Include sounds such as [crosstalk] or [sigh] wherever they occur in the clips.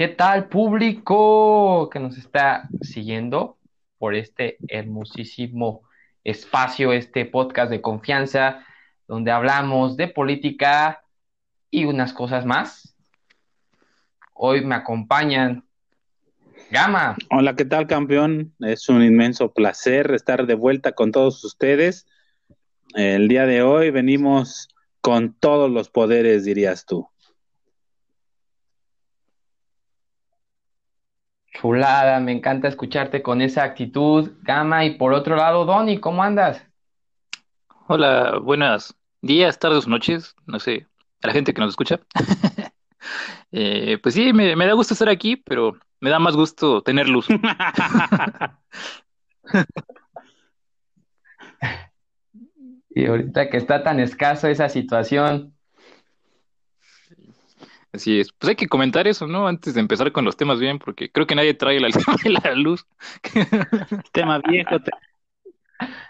¿Qué tal, público que nos está siguiendo por este hermosísimo espacio, este podcast de confianza, donde hablamos de política y unas cosas más? Hoy me acompañan Gama. Hola, ¿qué tal, campeón? Es un inmenso placer estar de vuelta con todos ustedes. El día de hoy venimos con todos los poderes, dirías tú. Chulada, me encanta escucharte con esa actitud, Gama. Y por otro lado, Donny, ¿cómo andas? Hola, buenas días, tardes, noches, no sé, a la gente que nos escucha. [laughs] Eh, pues sí, me, me da gusto estar aquí, pero me da más gusto tener luz. [laughs] Y ahorita que está tan escaso esa situación, Así es. Pues hay que comentar eso, ¿no? Antes de empezar con los temas bien, porque creo que nadie trae la, la luz. [laughs] Tema viejo, te-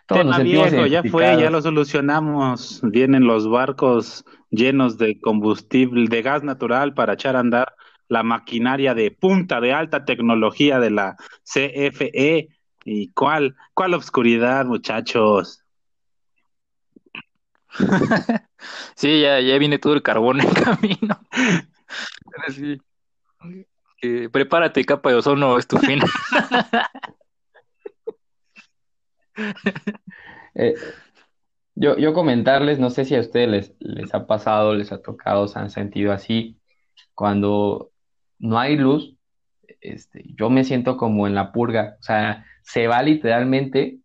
tema viejo, ya fue, ya lo solucionamos. Vienen los barcos llenos de combustible, de gas natural para echar a andar la maquinaria de punta de alta tecnología de la CFE. ¿Y cuál, cuál obscuridad, muchachos? [laughs] Sí, ya, ya viene todo el carbón en [laughs] camino. [laughs] Eh, prepárate, capa de ozono, es tu fin. [laughs] Eh, yo, yo comentarles, no sé si a ustedes les, les ha pasado, les ha tocado, se han sentido así, cuando no hay luz, este, yo me siento como en la purga, o sea, se va literalmente,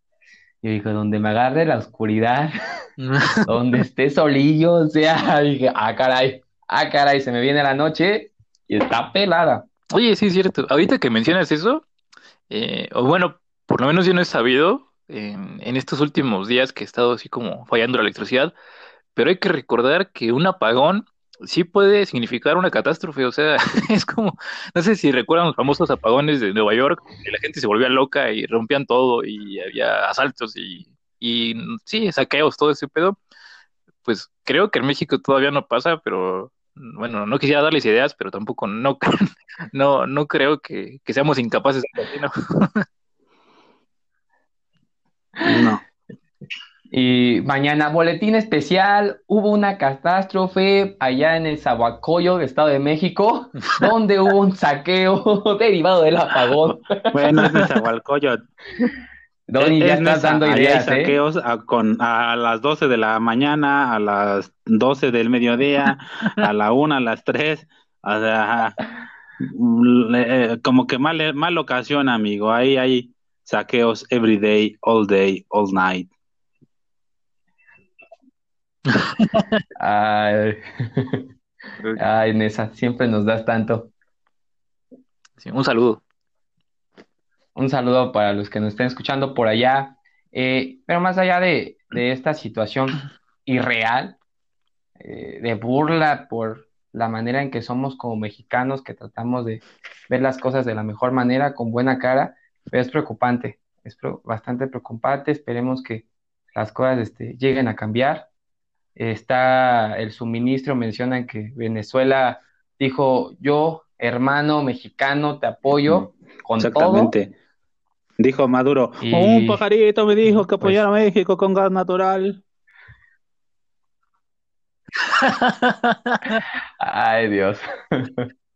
yo digo, donde me agarre la oscuridad, [laughs] donde esté solillo, o sea, dije, ah, caray, ah, caray, se me viene la noche y está pelada. Oye, sí es cierto. Ahorita que mencionas eso, eh, o bueno, por lo menos yo no he sabido en, estos últimos días que he estado así como fallando la electricidad, pero hay que recordar que un apagón sí puede significar una catástrofe. O sea, [laughs] es como, no sé si recuerdan los famosos apagones de Nueva York, que la gente se volvía loca y rompían todo y había asaltos y, y sí, saqueos, todo ese pedo. Pues creo que en México todavía no pasa, pero bueno, no quisiera darles ideas, pero tampoco no, [laughs] no, no creo que, que seamos incapaces de ¿no? No. Y mañana, boletín especial, hubo una catástrofe allá en el Zahualcóyotl, Estado de México, [laughs] donde hubo un saqueo [laughs] derivado del apagón. Bueno, es Nezahualcóyotl. Donny, ya Es estás nesa, dando allá hay ideas, ¿eh? saqueos a, con, a las 12 de la mañana, a las 12 del mediodía, a la 1, a las 3. O sea, mm, eh, como que mal, mal ocasión, amigo. Ahí hay saqueos every day, all day, all night. Ay, [laughs] ay, Nesa, siempre nos das tanto. Sí, un saludo. Un saludo para los que nos estén escuchando por allá. Eh, pero más allá de, de esta situación irreal, eh, de burla por la manera en que somos como mexicanos, que tratamos de ver las cosas de la mejor manera, con buena cara, pero es preocupante, es pro- bastante preocupante. Esperemos que las cosas este, lleguen a cambiar. Está el suministro, mencionan que Venezuela dijo, yo, hermano mexicano, te apoyo con todo. Dijo Maduro, Y- un pajarito me dijo que pues- apoyara a México con gas natural. [laughs] Ay, Dios.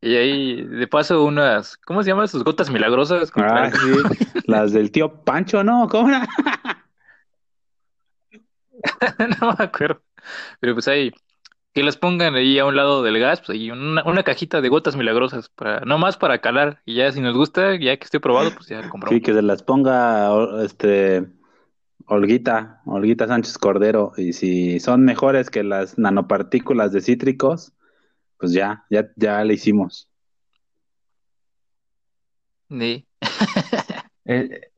Y ahí, de paso, unas, ¿cómo se llaman sus gotas milagrosas? Ah, el- sí. Las del tío Pancho, ¿no? ¿Cómo era? [laughs] No me acuerdo. Pero pues ahí, que las pongan ahí a un lado del gas, pues ahí una, una cajita de gotas milagrosas, para, no más para calar. Y ya si nos gusta, ya que esté probado, pues ya compramos. Sí, que se las ponga este Olguita, Olguita Sánchez Cordero. Y si son mejores que las nanopartículas de cítricos, pues ya, ya, ya le hicimos. Sí. [laughs] Eh,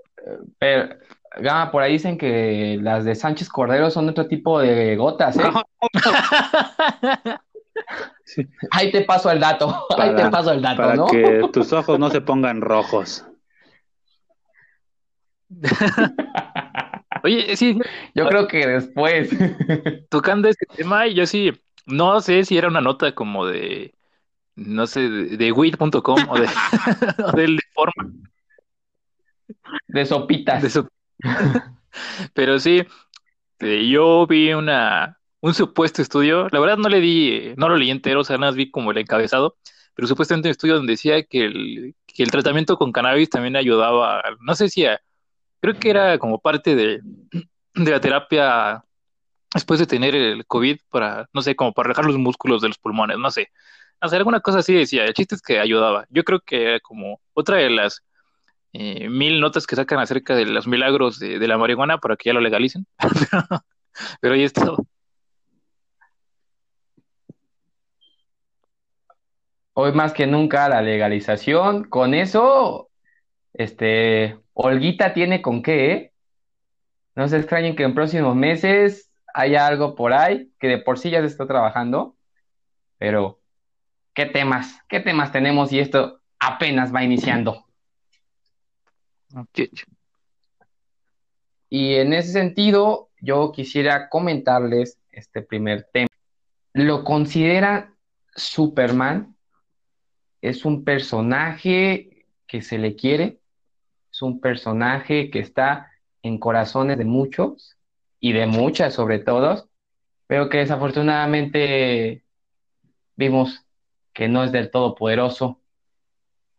pero, Gama, por ahí dicen que las de Sánchez Cordero son otro tipo de gotas, ¿eh? [laughs] Sí, Ahí te paso el dato, [laughs] ahí te paso el dato, para ¿no? que tus ojos no se pongan rojos. Oye, sí, Yo creo que después. [laughs] tocando este tema, yo sí, no sé si era una nota como de, no sé, de, de weed.com o de, [laughs] o del de forma. De sopitas. de. Pero sí, eh, yo vi una, un supuesto estudio, la verdad no le di, no lo leí entero, o sea, nada más vi como el encabezado, pero supuestamente un estudio donde decía que el, que el tratamiento con cannabis también ayudaba, no sé si, a- creo que era como parte de, de la terapia después de tener el COVID para, no sé, como para relajar los músculos de los pulmones, no sé. O alguna cosa así decía, el chiste es que ayudaba. Yo creo que era como otra de las eh, mil notas que sacan acerca de los milagros de, de la marihuana para que ya lo legalicen. [laughs] Pero ahí está. Hoy más que nunca la legalización. Con eso, este, Olguita tiene con qué, ¿eh? No se extrañen que en próximos meses haya algo por ahí, que de por sí ya se está trabajando, pero ¿qué temas? ¿Qué temas tenemos y esto apenas va iniciando? Y en ese sentido, yo quisiera comentarles este primer tema. ¿Lo consideran Superman? ¿Es un personaje que se le quiere? ¿Es un personaje que está en corazones de muchos y de muchas sobre todo, pero que desafortunadamente vimos que no es del todo poderoso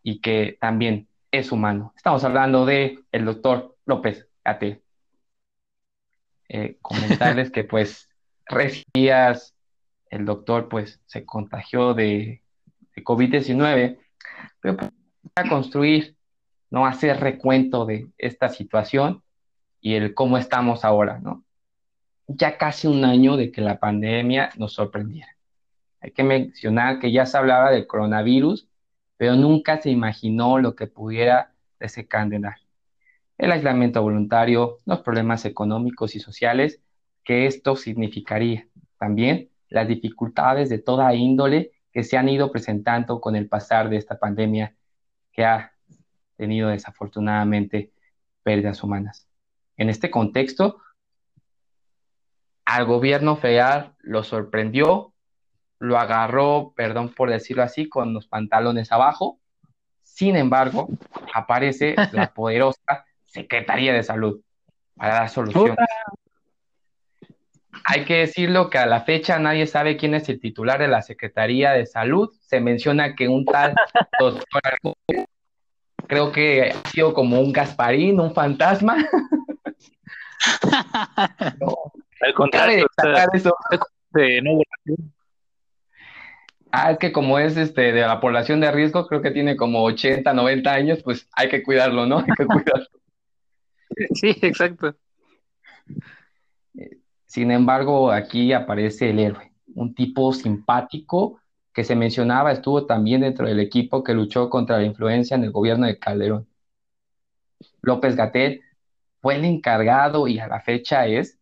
y que también es humano? Estamos hablando de el doctor López Ate. Eh, comentarles [laughs] que pues recibías el doctor pues se contagió de, de COVID-19, pero para construir, no hacer recuento de esta situación y el cómo estamos ahora, ¿no? Ya casi un año de que la pandemia nos sorprendiera. Hay que mencionar que ya se hablaba del coronavirus, pero nunca se imaginó lo que pudiera desencadenar. El aislamiento voluntario, los problemas económicos y sociales que esto significaría. También las dificultades de toda índole que se han ido presentando con el pasar de esta pandemia que ha tenido desafortunadamente pérdidas humanas. En este contexto, al gobierno federal lo sorprendió, lo agarró, perdón por decirlo así, con los pantalones abajo. Sin embargo, aparece la [laughs] poderosa Secretaría de Salud para dar soluciones. Hay que decirlo que a la fecha nadie sabe quién es el titular de la Secretaría de Salud. Se menciona que un tal [laughs] doctor, creo que ha sido como un Gasparín, un fantasma. [laughs] no, Al contrario, eso. De Ah, es que como es este de la población de riesgo, creo que tiene como 80, 90 años, pues hay que cuidarlo, ¿no? Hay que [laughs] cuidarlo. Sí, exacto. Sin embargo, aquí aparece el héroe, un tipo simpático que se mencionaba, estuvo también dentro del equipo que luchó contra la influencia en el gobierno de Calderón. López Gatel fue el encargado y a la fecha es,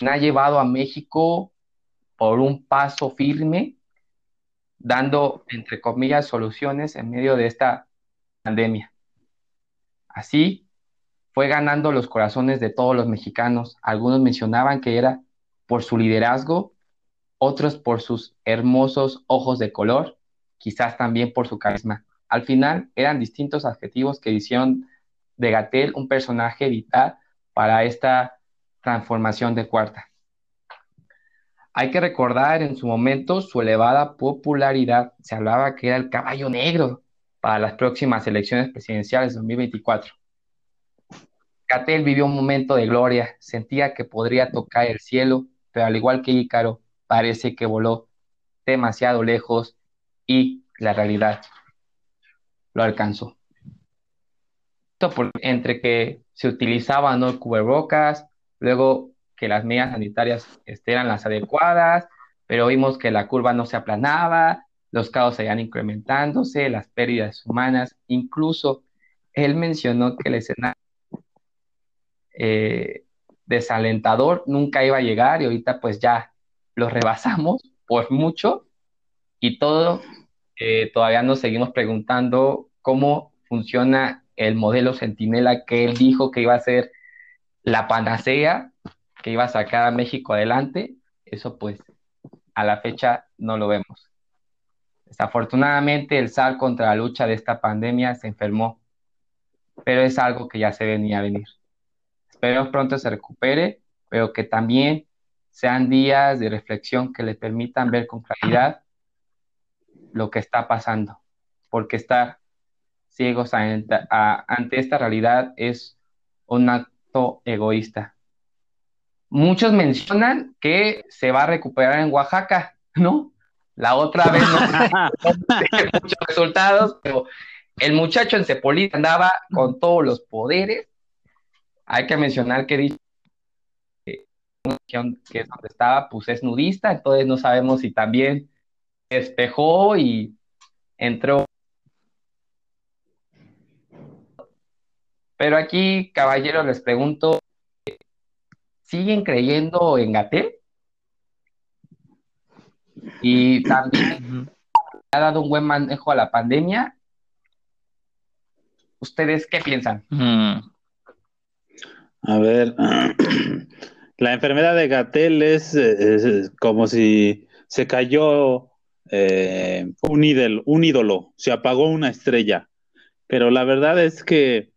ha llevado a México por un paso firme, dando, entre comillas, soluciones en medio de esta pandemia. Así fue ganando los corazones de todos los mexicanos. Algunos mencionaban que era por su liderazgo, otros por sus hermosos ojos de color, quizás también por su carisma. Al final eran distintos adjetivos que hicieron de Gatel un personaje vital para esta transformación de cuarta. Hay que recordar en su momento su elevada popularidad. Se hablaba que era el caballo negro para las próximas elecciones presidenciales de 2024. Gatel vivió un momento de gloria, sentía que podría tocar el cielo, pero al igual que Ícaro, parece que voló demasiado lejos y la realidad lo alcanzó. Por, entre que se utilizaban ¿no? cubrebocas, luego que las medidas sanitarias este, eran las adecuadas, pero vimos que la curva no se aplanaba, los casos seguían incrementándose, las pérdidas humanas, incluso él mencionó que el escenario eh, desalentador nunca iba a llegar y ahorita pues ya lo rebasamos [laughs] por mucho y todo, eh, todavía nos seguimos preguntando cómo funciona el modelo Centinela que él dijo que iba a ser la panacea que iba a sacar a México adelante, eso pues a la fecha no lo vemos. Desafortunadamente, el SAR contra la lucha de esta pandemia se enfermó, pero es algo que ya se venía a venir. Espero pronto se recupere, pero que también sean días de reflexión que le permitan ver con claridad lo que está pasando, porque estar ciegos ante, esta realidad es un acto egoísta. Muchos mencionan que se va a recuperar en Oaxaca, ¿no? La otra vez no [laughs] muchos resultados, pero el muchacho en Cepolita andaba con todos los poderes. Hay que mencionar que dice que es donde estaba, pues es nudista, entonces no sabemos si también despejó y entró. Pero aquí, caballeros, les pregunto, ¿siguen creyendo en Gatel? Y también ha dado un buen manejo a la pandemia. ¿Ustedes qué piensan? A ver, [clears throat] la enfermedad de Gatel es, como si se cayó eh, un, ídolo, un ídolo, se apagó una estrella. Pero la verdad es que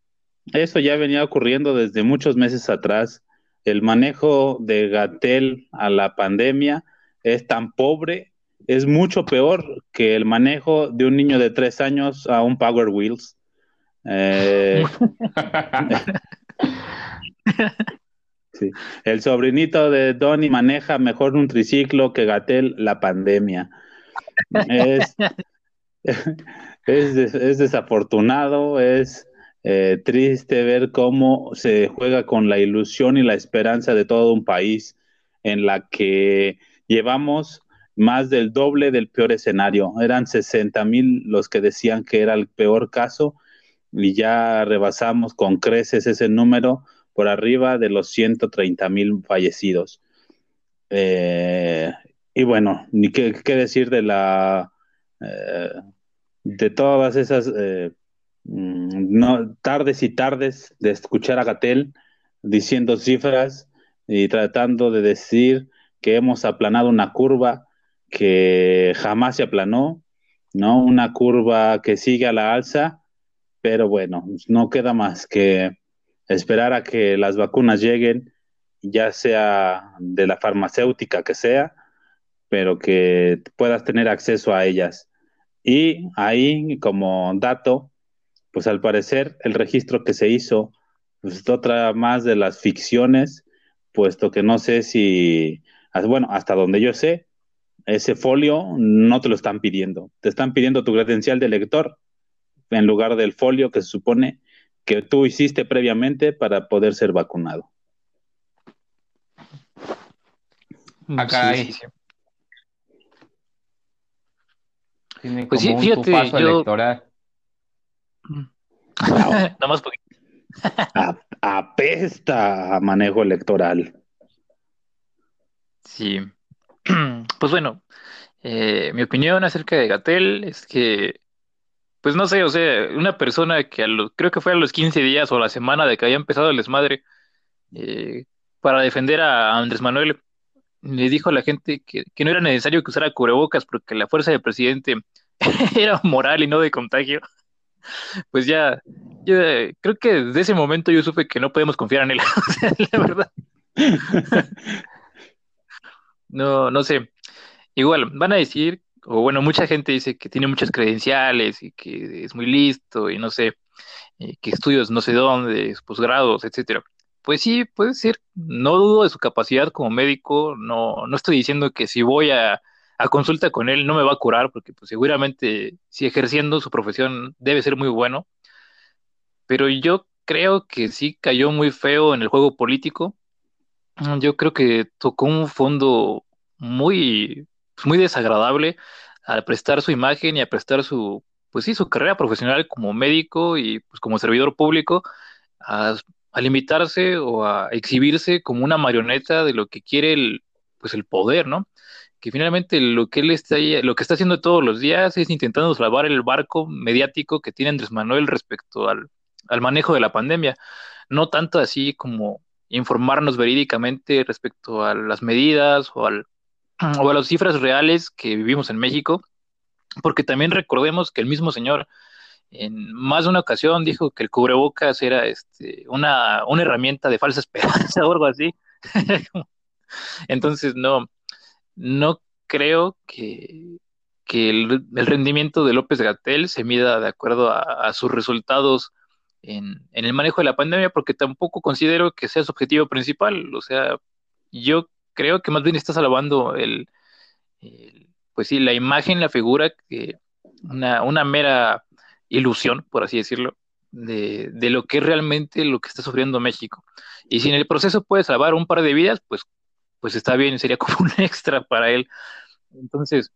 eso ya venía ocurriendo desde muchos meses atrás. El manejo de Gatel a la pandemia es tan pobre, es mucho peor que el manejo de un niño de tres años a un Power Wheels. Eh, [laughs] [laughs] El sobrinito de Donny maneja mejor un triciclo que Gatel la pandemia. Es, [laughs] es, desafortunado, es eh, triste ver cómo se juega con la ilusión y la esperanza de todo un país en la que llevamos más del doble del peor escenario. Eran 60 mil los que decían que era el peor caso y ya rebasamos con creces ese número por arriba de los 130 mil fallecidos. Eh, y bueno, ni qué, decir de la eh, de todas esas eh, mm, tardes y tardes de escuchar a Gatel diciendo cifras y tratando de decir que hemos aplanado una curva que jamás se aplanó, ¿no? Una curva que sigue a la alza, pero bueno, no queda más que esperar a que las vacunas lleguen, ya sea de la farmacéutica que sea, pero que puedas tener acceso a ellas. Y ahí, como dato, pues al parecer el registro que se hizo, pues es otra más de las ficciones, puesto que no sé si, bueno, hasta donde yo sé, ese folio no te lo están pidiendo. Te están pidiendo tu credencial de lector en lugar del folio que se supone que tú hiciste previamente para poder ser vacunado. Acá sí, sí, Tiene pues como sí, fíjate, un yo... electoral. Nada más porque... apesta a manejo electoral. Sí. [clears throat] Pues bueno, eh, mi opinión acerca de Gatel es que, pues no sé, o sea, una persona que a los, creo que fue a los 15 días o la semana de que había empezado el desmadre, eh, para defender a Andrés Manuel, le dijo a la gente que, no era necesario que usara cubrebocas porque la fuerza del presidente [laughs] era moral y no de contagio. [laughs] Pues ya, yo creo que desde ese momento yo supe que no podemos confiar en él, [laughs] la verdad. No, no sé. Igual, van a decir, o bueno, mucha gente dice que tiene muchas credenciales y que es muy listo y no sé, que estudios no sé dónde, posgrados, etcétera. Pues sí, puede ser. No dudo de su capacidad como médico. No, no estoy diciendo que si voy a, a consulta con él no me va a curar, porque pues, seguramente si ejerciendo su profesión debe ser muy bueno. Pero yo creo que sí cayó muy feo en el juego político. Yo creo que tocó un fondo muy, muy desagradable al prestar su imagen y a prestar su, pues sí, su carrera profesional como médico y pues como servidor público a a limitarse o a exhibirse como una marioneta de lo que quiere el, pues el poder, ¿no? Que finalmente lo que él está lo que está haciendo todos los días es intentando salvar el barco mediático que tiene Andrés Manuel respecto al, al manejo de la pandemia. No tanto así como informarnos verídicamente respecto a las medidas o, al, o a las cifras reales que vivimos en México, porque también recordemos que el mismo señor en más de una ocasión dijo que el cubrebocas era este, una, una herramienta de falsa [laughs] esperanza o algo así. [laughs] Entonces, no, no creo que, que el, rendimiento de López Gatel se mida de acuerdo a, sus resultados en, en, el manejo de la pandemia, porque tampoco considero que sea su objetivo principal. O sea, yo creo que más bien está salvando el, pues sí, la imagen, la figura, que una, una mera ilusión, por así decirlo, de, de, lo que es realmente lo que está sufriendo México. Y si en el proceso puede salvar un par de vidas, pues, pues está bien, sería [laughs] como un extra para él. Entonces,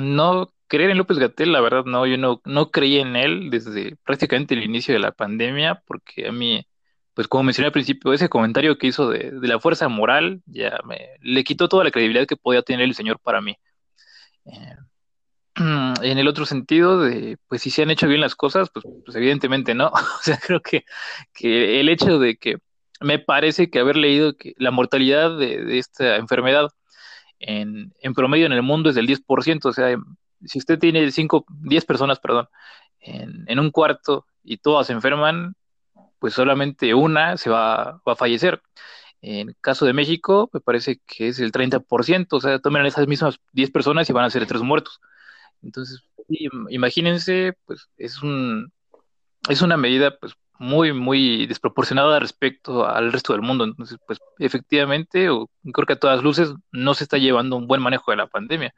no creer en López Gatel, la verdad, no, yo no, no creí en él desde prácticamente el inicio de la pandemia, porque a mí, pues como mencioné al principio, ese comentario que hizo de, la fuerza moral, ya me, le quitó toda la credibilidad que podía tener el señor para mí. Eh, [clears throat] en el otro sentido de, pues si se han hecho bien las cosas, pues, pues evidentemente no. [laughs] o sea, creo que, que, el hecho de que me parece que haber leído que la mortalidad de, esta enfermedad en, en, promedio en el mundo es del 10%, o sea, si usted tiene 5, 10 personas, perdón, en, en, un cuarto y todas se enferman, pues solamente una se va, va a fallecer. En el caso de México, me parece que es el 30%, o sea, tomen esas mismas 10 personas y van a ser tres muertos. Entonces, imagínense, pues es un es una medida pues muy muy desproporcionada respecto al resto del mundo. Entonces, pues efectivamente, o creo que a todas luces no se está llevando un buen manejo de la pandemia.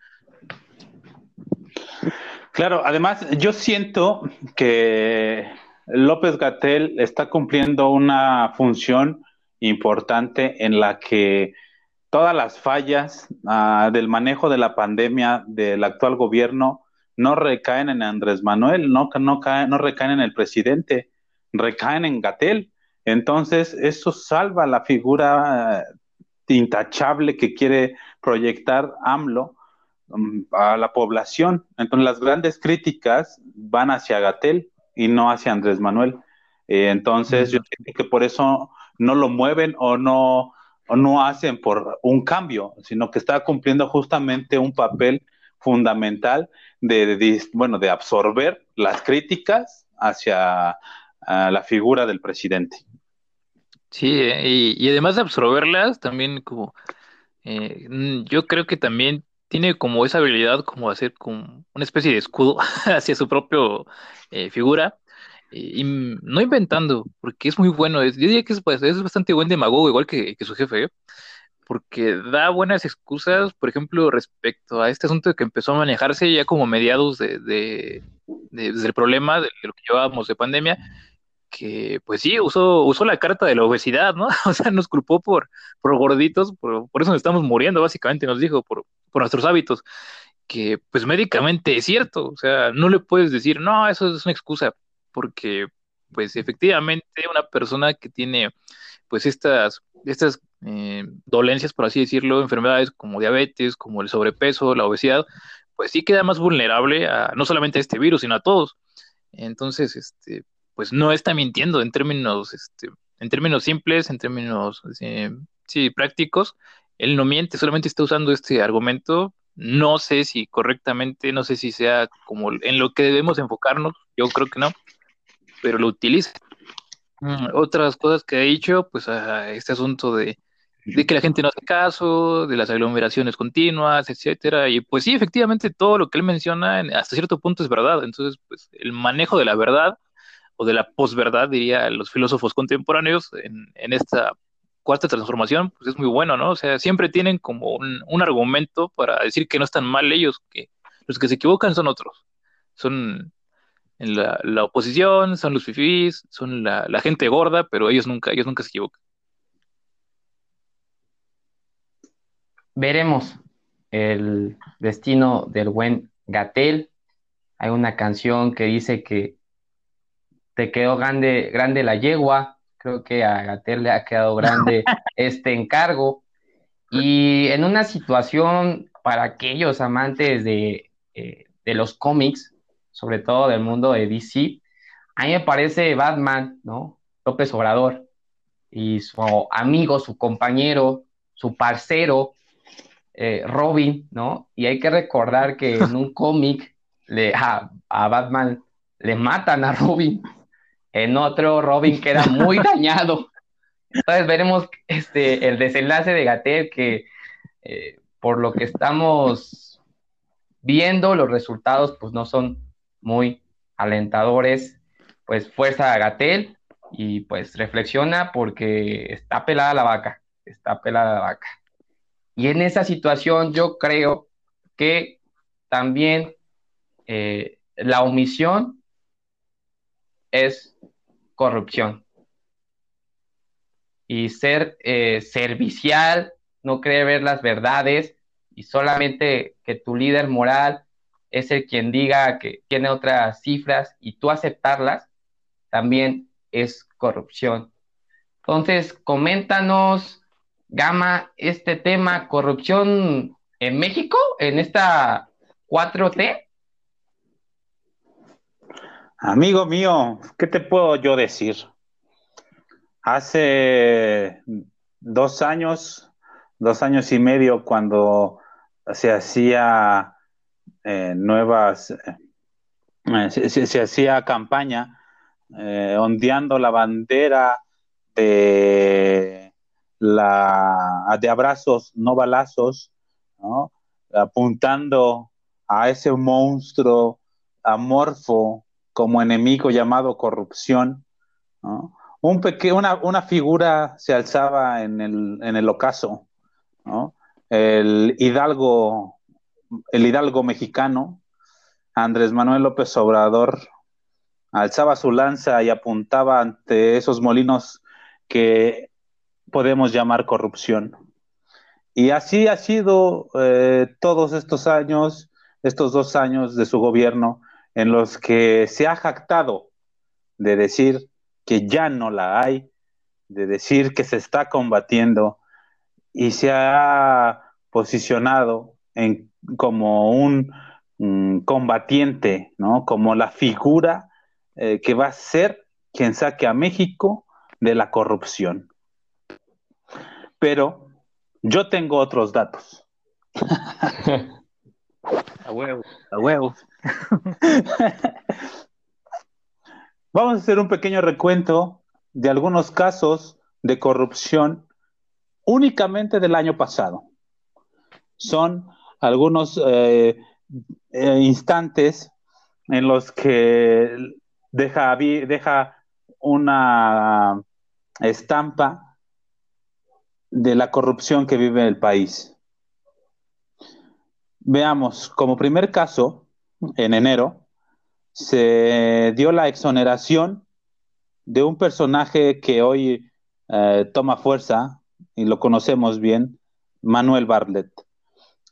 Claro, además yo siento que López Gatel está cumpliendo una función importante en la que todas las fallas uh, del manejo de la pandemia del actual gobierno no recaen en Andrés Manuel, no, no, caen, no recaen en el presidente, recaen en Gatel. Entonces, eso salva la figura uh, intachable que quiere proyectar AMLO um, a la población. Entonces, las grandes críticas van hacia Gatel y no hacia Andrés Manuel. Eh, entonces, yo creo que por eso no lo mueven o no no hacen por un cambio, sino que está cumpliendo justamente un papel fundamental de, bueno, de absorber las críticas hacia la figura del presidente. Sí, y, además de absorberlas, también como eh, yo creo que también tiene como esa habilidad como hacer como una especie de escudo [laughs] hacia su propio eh, figura y, no inventando, porque es muy bueno. yo diría que es, pues, es bastante buen demagogo, igual que, su jefe, porque da buenas excusas, por ejemplo, respecto a este asunto que empezó a manejarse ya como mediados de, de, desde el problema de lo que llevábamos de pandemia, que pues sí, usó, usó la carta de la obesidad, ¿no? [laughs] O sea, nos culpó por, por gorditos, por, por eso nos estamos muriendo, básicamente, nos dijo, por, por nuestros hábitos que pues médicamente es cierto, o sea, no le puedes decir, no, eso es una excusa, porque pues efectivamente una persona que tiene pues estas, estas eh, dolencias, por así decirlo, enfermedades como diabetes, como el sobrepeso, la obesidad, pues sí queda más vulnerable a no solamente a este virus, sino a todos. Entonces, este, pues no está mintiendo en términos, este, en términos simples, en términos eh, sí, prácticos. Él no miente, solamente está usando este argumento. No sé si correctamente, no sé si sea como en lo que debemos enfocarnos, yo creo que no, pero lo utiliza. Mm, otras cosas que ha dicho, pues este asunto de, que la gente no hace caso, de las aglomeraciones continuas, etcétera, y pues sí, efectivamente todo lo que él menciona hasta cierto punto es verdad. Entonces, pues el manejo de la verdad o de la posverdad, diría los filósofos contemporáneos, en, esta cuarta transformación, pues es muy bueno, ¿no? O sea, siempre tienen como un, argumento para decir que no están mal ellos, que los que se equivocan son otros. Son la, oposición, son los fifís, son la, gente gorda, pero ellos nunca, ellos nunca se equivocan. Veremos el destino del buen Gatel. Hay una canción que dice que te quedó grande, grande la yegua. Creo que a Gatel le ha quedado grande [laughs] este encargo. Y en una situación para aquellos amantes de, eh, de los cómics, sobre todo del mundo de DC, a mí me parece Batman, ¿no? López Obrador y su amigo, su compañero, su parcero, eh, Robin, ¿no? Y hay que recordar que en un [laughs] cómic a, a Batman le matan a Robin, en otro Robin queda muy [laughs] dañado. Entonces veremos este, el desenlace de Gatel que eh, por lo que estamos viendo, los resultados pues no son muy alentadores. Pues fuerza a Gatel y pues reflexiona porque está pelada la vaca, está pelada la vaca. Y en esa situación yo creo que también eh, la omisión es corrupción. Y ser eh, servicial, no querer ver las verdades y solamente que tu líder moral es el quien diga que tiene otras cifras y tú aceptarlas, también es corrupción. Entonces, coméntanos Gama este tema corrupción en México, en esta 4T? Amigo mío, ¿qué te puedo yo decir? Hace dos años, dos años y medio, cuando se hacía eh, nuevas, eh, se, hacía campaña eh, ondeando la bandera de la, de abrazos, no balazos, apuntando a ese monstruo amorfo como enemigo llamado corrupción. Un una, figura se alzaba en el, en el ocaso, el hidalgo, el hidalgo mexicano, Andrés Manuel López Obrador, alzaba su lanza y apuntaba ante esos molinos que podemos llamar corrupción. Y así ha sido eh, todos estos años, estos dos años de su gobierno, en los que se ha jactado de decir que ya no la hay, de decir que se está combatiendo y se ha posicionado en, como un combatiente, ¿no? Como la figura eh, que va a ser quien saque a México de la corrupción pero yo tengo otros datos. [laughs] a huevo, a huevo. [laughs] Vamos a hacer un pequeño recuento de algunos casos de corrupción únicamente del año pasado. Son algunos eh, eh, instantes en los que deja, deja una estampa de la corrupción que vive el país. Veamos, como primer caso, en enero, se dio la exoneración de un personaje que hoy eh, toma fuerza y lo conocemos bien, Manuel Bartlett.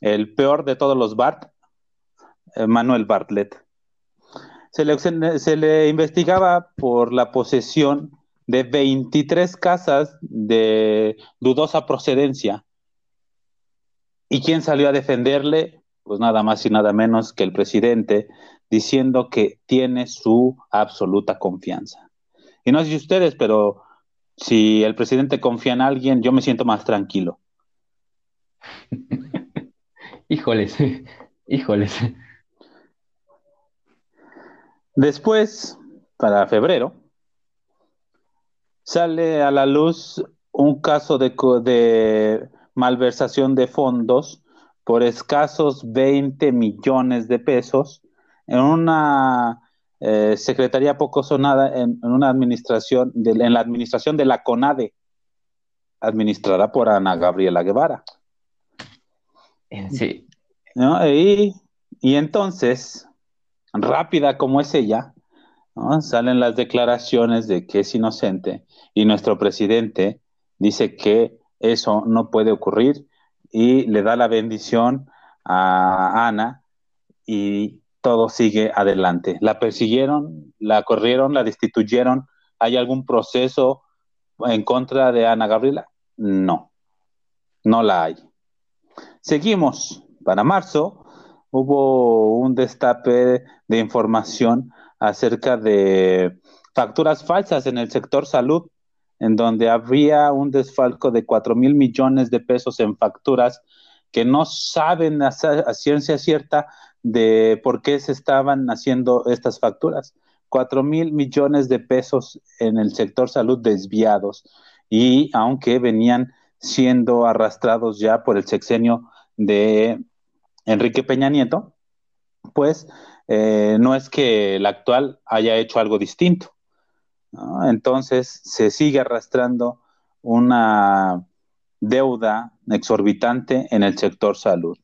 El peor de todos los Bart, eh, Manuel Bartlett. Se se le investigaba por la posesión de 23 casas de dudosa procedencia. ¿Y quién salió a defenderle? Pues nada más y nada menos que el presidente, diciendo que tiene su absoluta confianza. Y no sé si ustedes, pero si el presidente confía en alguien, yo me siento más tranquilo. [laughs] híjoles, [laughs] híjoles. Después, para febrero, sale a la luz un caso de, malversación de fondos por escasos 20 millones de pesos en una eh, secretaría poco sonada en, una administración, en la administración de la CONADE, administrada por Ana Gabriela Guevara. Sí. Y, y entonces, rápida como es ella, salen las declaraciones de que es inocente y nuestro presidente dice que eso no puede ocurrir y le da la bendición a Ana y todo sigue adelante. La persiguieron, la corrieron, la destituyeron. ¿Hay algún proceso en contra de Ana Gabriela? No, no la hay. Seguimos. Para marzo hubo un destape de información acerca de facturas falsas en el sector salud, en donde habría un desfalco de 4 mil millones de pesos en facturas que no saben a, ciencia cierta de por qué se estaban haciendo estas facturas. Cuatro mil millones de pesos en el sector salud desviados y aunque venían siendo arrastrados ya por el sexenio de Enrique Peña Nieto, pues eh, no es que el actual haya hecho algo distinto. Entonces se sigue arrastrando una deuda exorbitante en el sector salud.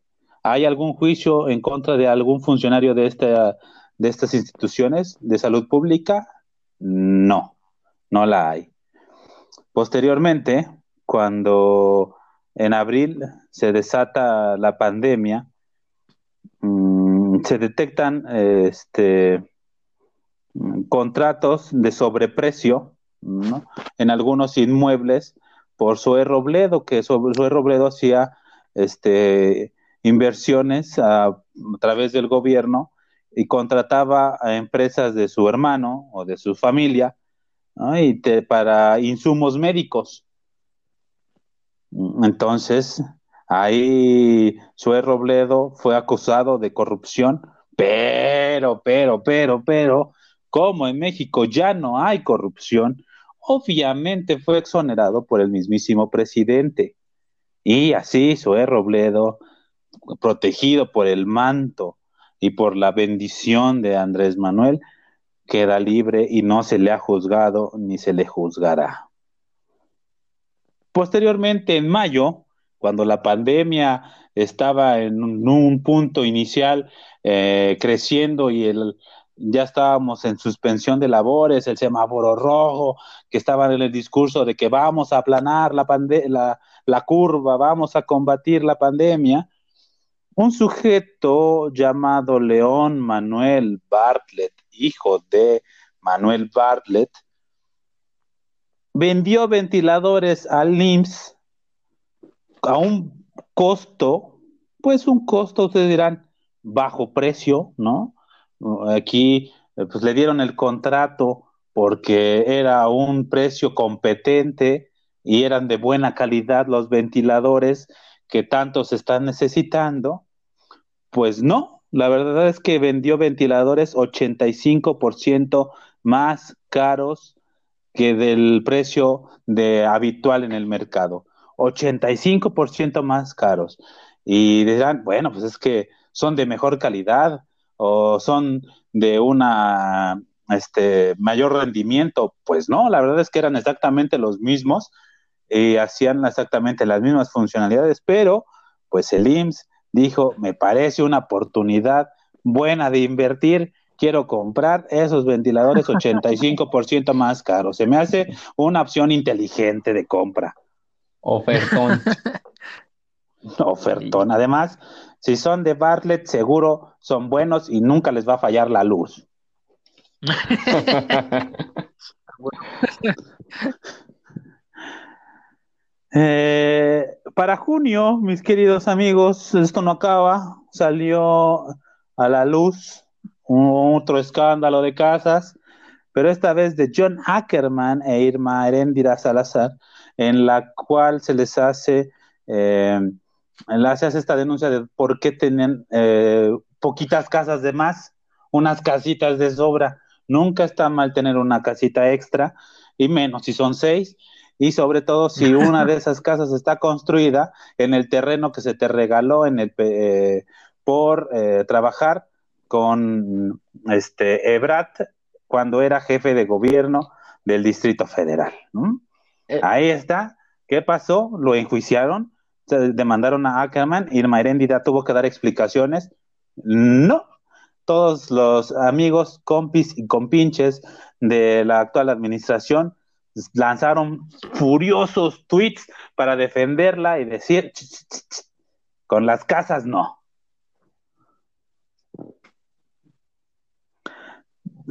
¿Hay algún juicio en contra de algún funcionario de, de estas instituciones de salud pública? No, no la hay. Posteriormente, cuando en abril se desata la pandemia, mm, se detectan este, contratos de sobreprecio en algunos inmuebles por Zoe Robledo, que Zoe Robledo hacía este, inversiones a, través del gobierno y contrataba a empresas de su hermano o de su familia para insumos médicos. Entonces, ahí Zoe Robledo fue acusado de corrupción, pero, pero, pero, pero, como en México ya no hay corrupción, obviamente fue exonerado por el mismísimo presidente. Y así Zoe Robledo protegido por el manto y por la bendición de Andrés Manuel, queda libre y no se le ha juzgado ni se le juzgará. Posteriormente, en mayo, cuando la pandemia estaba en un, punto inicial eh, creciendo y el, ya estábamos en suspensión de labores, el semáforo rojo, que estaba en el discurso de que vamos a aplanar la, la, la curva, vamos a combatir la pandemia, un sujeto llamado León Manuel Bartlett, hijo de Manuel Bartlett, vendió ventiladores al IMSS a un costo, pues un costo, ustedes dirán, bajo precio, ¿no? Aquí eh, pues le dieron el contrato porque era un precio competente y eran de buena calidad los ventiladores que tanto se están necesitando, pues no, la verdad es que vendió ventiladores 85% más caros que del precio de habitual en el mercado, 85% más caros. Y dirán, bueno, pues es que son de mejor calidad o son de una este mayor rendimiento, pues no, la verdad es que eran exactamente los mismos, y hacían exactamente las mismas funcionalidades, pero pues el IMSS dijo, me parece una oportunidad buena de invertir, quiero comprar esos ventiladores 85% más caros. Se me hace una opción inteligente de compra. Ofertón. [laughs] Ofertón. Además, si son de Bartlett, seguro son buenos y nunca les va a fallar la luz. Eh, para junio, mis queridos amigos, esto no acaba, salió a la luz otro escándalo de casas, pero esta vez de John Ackerman e Irma Erendira Salazar, en la cual se les hace, eh, se hace esta denuncia de por qué tienen eh, poquitas casas de más, unas casitas de sobra. Nunca está mal tener una casita extra, y menos si son seis, y sobre todo si [laughs] una de esas casas está construida en el terreno que se te regaló en el, eh, por eh, trabajar con este Ebrat cuando era jefe de gobierno del Distrito Federal. Eh. Ahí está. ¿Qué pasó? Lo enjuiciaron, demandaron a Ackerman, Irma Heréndida tuvo que dar explicaciones. No, todos los amigos, compis y compinches de la actual administración lanzaron furiosos tweets para defenderla y decir, con las casas no.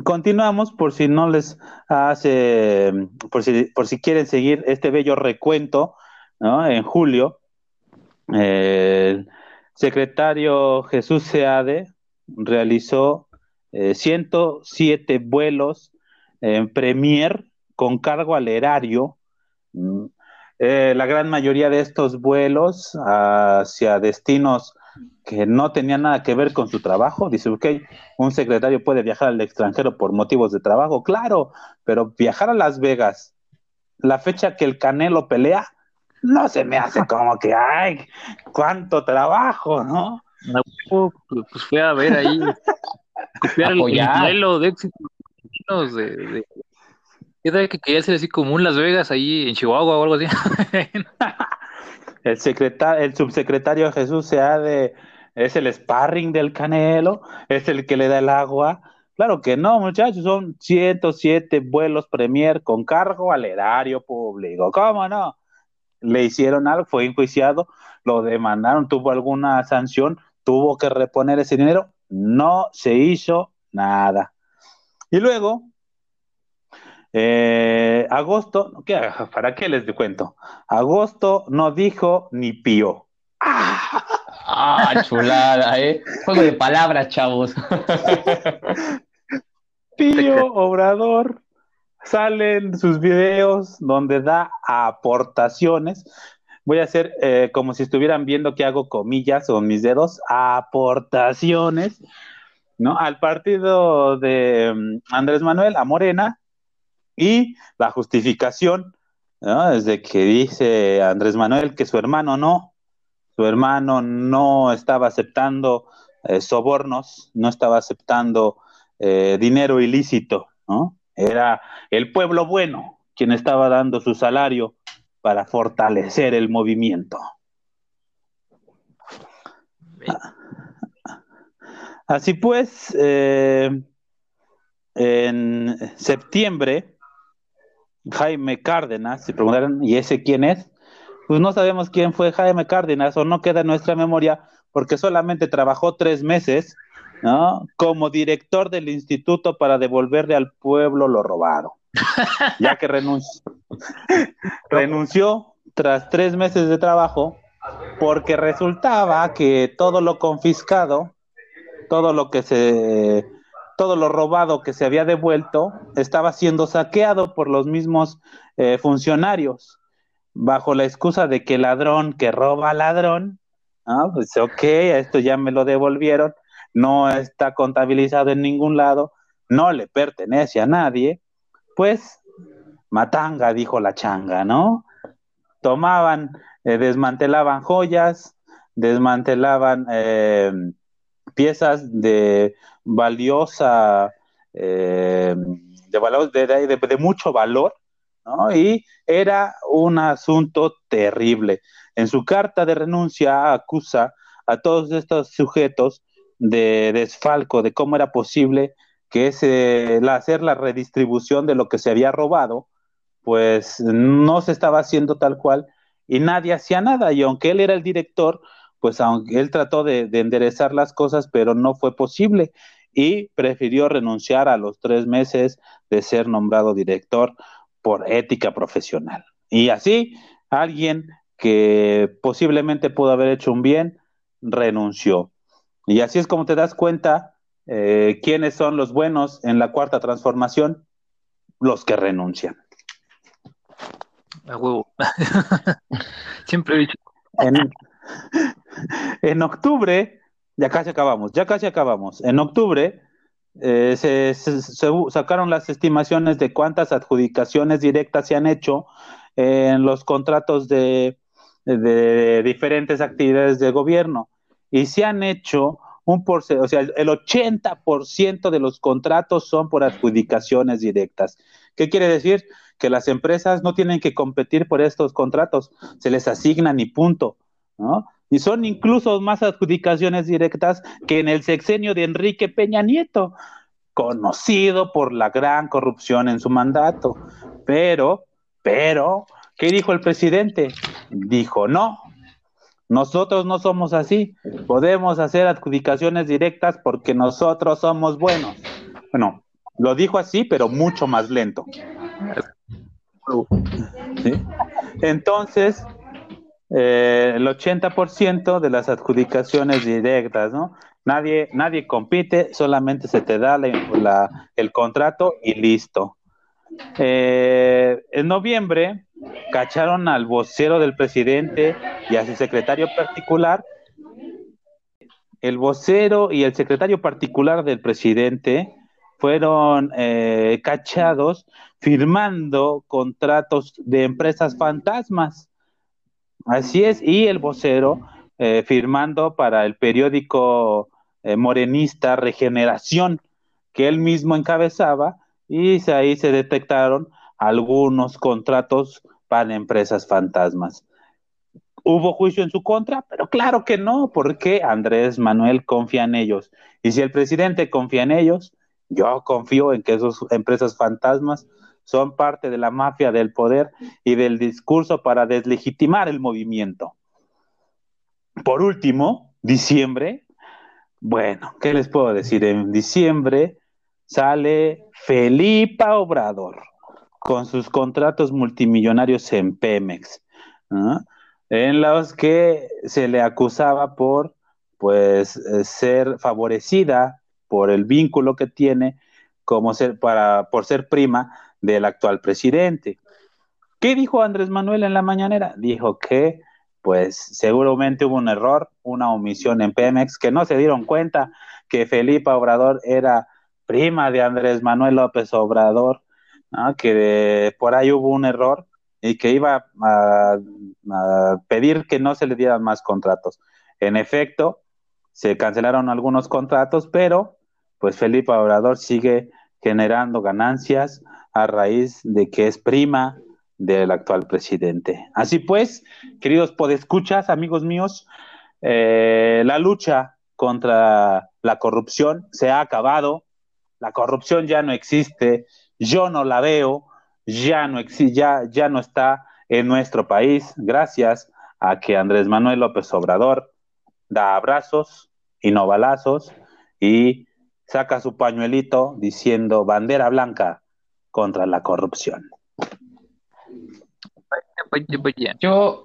Continuamos por si no les hace, por si, por si quieren seguir este bello recuento, En julio, el secretario Jesús Seade realizó 107 eh, vuelos en Premier con cargo al erario, mm, eh, la gran mayoría de estos vuelos hacia destinos que no tenían nada que ver con su trabajo. Dice, ok, un secretario puede viajar al extranjero por motivos de trabajo, claro, pero viajar a Las Vegas, la fecha que el Canelo pelea, no se me hace [laughs] como que, ay, cuánto trabajo, ¿no? pues fue a ver ahí, copiar el, modelo de éxito de, que quería ser así como un Las Vegas ahí en Chihuahua o algo así. [laughs] el secretario, el subsecretario Jesús se ha de, es el sparring del Canelo, es el que le da el agua. Claro que no, muchachos, son 107 vuelos Premier con cargo al erario público. ¿Cómo no? Le hicieron algo, fue enjuiciado, lo demandaron, tuvo alguna sanción, tuvo que reponer ese dinero, no se hizo nada. Y luego, eh, agosto, ¿qué, [laughs] ¿para qué les cuento? Agosto no dijo ni pío. Ah, chulada, ¿eh? Juego de palabras, chavos. [laughs] Pío [laughs] Obrador salen sus videos donde da aportaciones voy a hacer eh, como si estuvieran viendo que hago comillas con mis dedos, aportaciones, ¿no? Al partido de mm, Andrés Manuel, a Morena, y la justificación, ¿no? Desde que dice Andrés Manuel que su hermano no, su hermano no estaba aceptando eh, sobornos, no estaba aceptando eh, dinero ilícito, ¿no? Era el pueblo bueno quien estaba dando su salario para fortalecer el movimiento. Así pues, eh, en septiembre, Jaime Cárdenas, si preguntaron, ¿y ese quién es? Pues no sabemos quién fue Jaime Cárdenas o no queda en nuestra memoria porque solamente trabajó tres meses ¿no? como director del instituto para devolverle al pueblo lo robado [laughs] ya que renunció, [laughs] renunció tras tres meses de trabajo porque resultaba que todo lo confiscado, todo lo que se, todo lo robado que se había devuelto estaba siendo saqueado por los mismos eh, funcionarios bajo la excusa de que ladrón que roba ladrón, ah, pues ok, esto ya me lo devolvieron, no está contabilizado en ningún lado, no le pertenece a nadie, pues, matanga, dijo la changa, ¿no? Tomaban, eh, desmantelaban joyas, desmantelaban eh, piezas de valiosa, eh, de, de, mucho valor, ¿no? Y era un asunto terrible. En su carta de renuncia acusa a todos estos sujetos de desfalco, de cómo era posible que es hacer la redistribución de lo que se había robado, pues no se estaba haciendo tal cual y nadie hacía nada. Y aunque él era el director, pues aunque él trató de, enderezar las cosas, pero no fue posible y prefirió renunciar a los tres meses de ser nombrado director por ética profesional. Y así, alguien que posiblemente pudo haber hecho un bien, renunció. Y así es como te das cuenta eh, ¿Quiénes son los buenos en la cuarta transformación? Los que renuncian. A huevo. [laughs] Siempre he dicho. En, octubre, ya casi acabamos, ya casi acabamos. En octubre eh, se, sacaron las estimaciones de cuántas adjudicaciones directas se han hecho en los contratos de, de diferentes actividades de gobierno. Y se han hecho un o sea, el 80% de los contratos son por adjudicaciones directas. ¿Qué quiere decir? Que las empresas no tienen que competir por estos contratos, se les asignan y punto, ¿no? Y son incluso más adjudicaciones directas que en el sexenio de Enrique Peña Nieto, conocido por la gran corrupción en su mandato. Pero, pero, ¿qué dijo el presidente? Dijo, no, nosotros no somos así. Podemos hacer adjudicaciones directas porque nosotros somos buenos. Bueno, lo dijo así, pero mucho más lento. Entonces, eh, el 80% de las adjudicaciones directas, ¿no? Nadie, nadie compite, solamente se te da el contrato y listo. eh, en noviembre cacharon al vocero del presidente y a su secretario particular. El vocero y el secretario particular del presidente fueron eh, cachados firmando contratos de empresas fantasmas. Así es, y el vocero eh, firmando para el periódico eh, morenista Regeneración, que él mismo encabezaba, y ahí se detectaron algunos contratos para empresas fantasmas. ¿Hubo juicio en su contra? Pero claro que no, porque Andrés Manuel confía en ellos. Y si el presidente confía en ellos, yo confío en que esas empresas fantasmas son parte de la mafia del poder y del discurso para deslegitimar el movimiento. Por último, diciembre, bueno, ¿qué les puedo decir? En diciembre sale Felipa Obrador con sus contratos multimillonarios en Pemex, en los que se le acusaba por pues eh, ser favorecida por el vínculo que tiene como ser para por ser prima del actual presidente. ¿Qué dijo Andrés Manuel en la mañanera? Dijo que pues seguramente hubo un error, una omisión en Pemex, que no se dieron cuenta que Felipe Obrador era prima de Andrés Manuel López Obrador, que por ahí hubo un error y que iba a, pedir que no se le dieran más contratos. En efecto, se cancelaron algunos contratos, pero pues Felipe Obrador sigue generando ganancias a raíz de que es prima del actual presidente. Así pues, queridos podescuchas, amigos míos, eh, la lucha contra la corrupción se ha acabado, la corrupción ya no existe, yo no la veo, ya no, ya, ya no está en nuestro país, gracias a que Andrés Manuel López Obrador da abrazos y no balazos y saca su pañuelito diciendo bandera blanca contra la corrupción. Yo,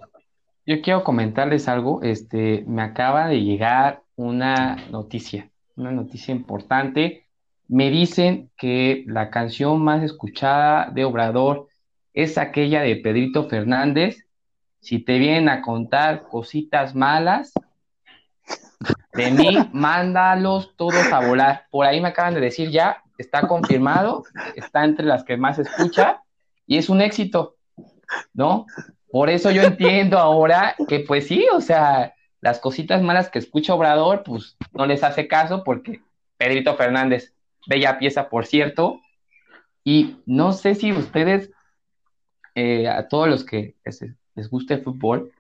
yo quiero comentarles algo. Este, me acaba de llegar una noticia, una noticia importante. Me dicen que la canción más escuchada de Obrador es aquella de Pedrito Fernández. Si te vienen a contar cositas malas de mí, [laughs] mándalos todos a volar. Por ahí me acaban de decir ya, está confirmado, está entre las que más escucha y es un éxito. ¿no? Por eso yo entiendo ahora que pues sí, o sea, las cositas malas que escucha Obrador, pues no les hace caso porque Pedrito Fernández, bella pieza, por cierto, y no sé si ustedes, eh, a todos los que les, guste el fútbol,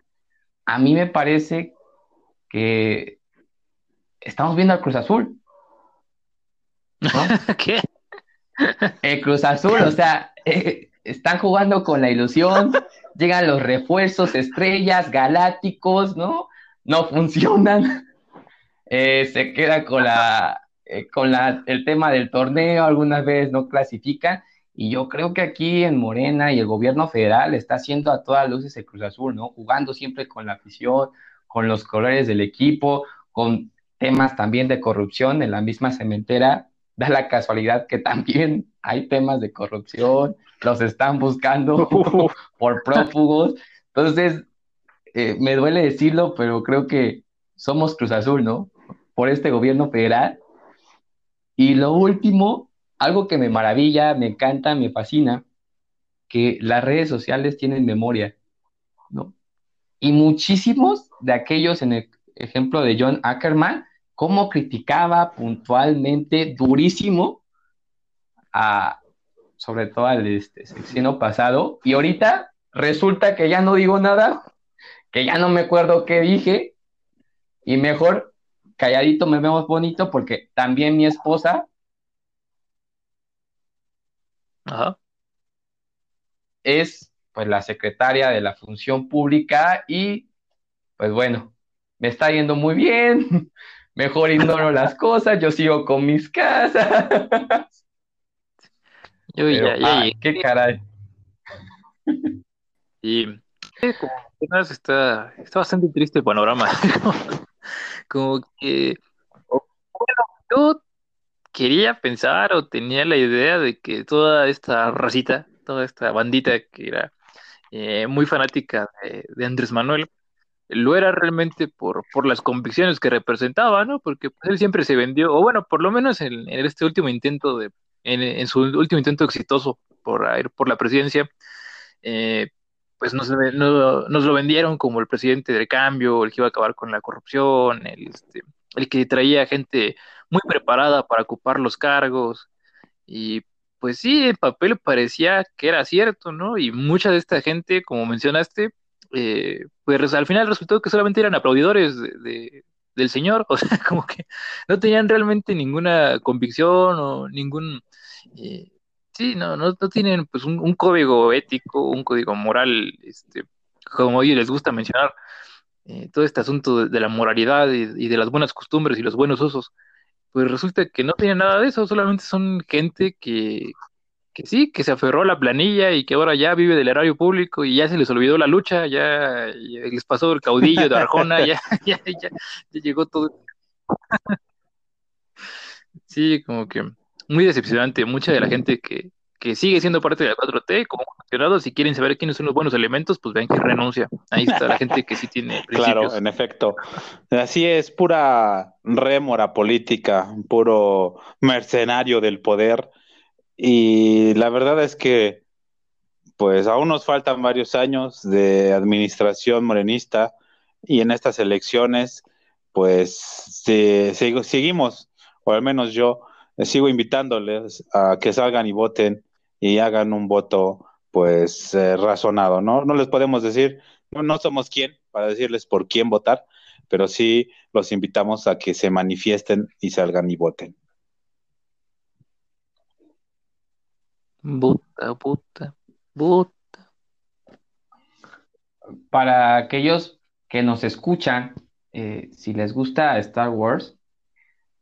a mí me parece que estamos viendo al Cruz Azul. [laughs] ¿Qué? El Cruz Azul, o sea, eh, están jugando con la ilusión, llegan los refuerzos, estrellas, galácticos, ¿no? No funcionan. Eh, se queda con la eh, con la, el tema del torneo, algunas veces no clasifican, y yo creo que aquí en Morena y el gobierno federal está haciendo a todas luces el Cruz Azul, ¿no? Jugando siempre con la afición, con los colores del equipo, con temas también de corrupción en la misma cementera. Da la casualidad que también [laughs] hay temas de corrupción, los están buscando [laughs] por prófugos. Entonces, eh, me duele decirlo, pero creo que somos Cruz Azul, ¿no? Por este gobierno federal. Y lo último, algo que me maravilla, me encanta, me fascina, que las redes sociales tienen memoria, ¿no? Y muchísimos de aquellos, en el ejemplo de John Ackerman, cómo criticaba puntualmente, durísimo, a, sobre todo al este, sexenio pasado, y ahorita resulta que ya no digo nada, que ya no me acuerdo qué dije, y mejor calladito me vemos bonito porque también mi esposa es pues la secretaria de la función pública y pues bueno, me está yendo muy bien, [laughs] mejor ignoro las [laughs] cosas, yo sigo con mis casas. Yo ya, ya, qué caray. Y como está, está bastante triste el panorama. [laughs] como que, yo quería pensar o tenía la idea de que toda esta racita, toda esta bandita que era eh, muy fanática de, Andrés Manuel, lo era realmente por, por las convicciones que representaba, ¿no? Porque pues, él siempre se vendió, o bueno, por lo menos en, este último intento de, en, su último intento exitoso por ir por la presidencia, eh, pues nos, nos, lo vendieron como el presidente del cambio, el que iba a acabar con la corrupción, el, este, el que traía gente muy preparada para ocupar los cargos. Y pues sí, en papel parecía que era cierto, ¿no? Y mucha de esta gente, como mencionaste, eh, pues al final resultó que solamente eran aplaudidores de, del señor, [laughs] o sea, como que no tenían realmente ninguna convicción o ningún... Eh, sí, no, no, tienen pues un, código ético, un código moral, este, como ellos les gusta mencionar, eh, todo este asunto de, la moralidad y, de las buenas costumbres y los buenos usos pues resulta que no tiene nada de eso, solamente son gente que, que sí, que se aferró a la planilla y que ahora ya vive del erario público y ya se les olvidó la lucha, ya, les pasó el caudillo de Arjona, ya, [laughs] ya, ya, llegó todo. [laughs] sí, como que muy decepcionante, mucha de la gente que, que sigue siendo parte de la 4T, como funcionado, si quieren saber quiénes son los buenos elementos, pues ven que renuncia. Ahí está la gente que sí tiene [laughs] principios. Claro, en efecto. Así es, pura rémora política, puro mercenario del poder. Y la verdad es que, pues aún nos faltan varios años de administración morenista y en estas elecciones, pues seguimos, o al menos yo, sigo invitándoles a que salgan y voten y hagan un voto pues eh, razonado, ¿no? No les podemos decir, no, no somos quién para decirles por quién votar, pero sí los invitamos a que se manifiesten y salgan y voten. Vota, vota, vota. Para aquellos que nos escuchan, eh, si les gusta Star Wars,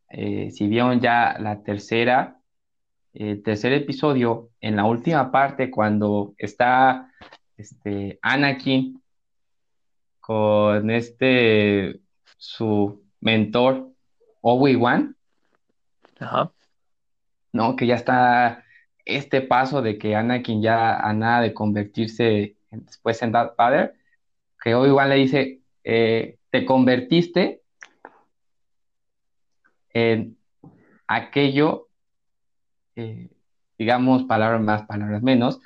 eh, si vieron ya la tercera, el tercer episodio, en la última parte, cuando está este, Anakin con este, su mentor, Obi-Wan, ¿no? Que ya está este paso de que Anakin ya a nada de convertirse después en Darth Vader, que Obi-Wan le dice, eh, te convertiste en aquello, eh, digamos, palabras más, palabras menos,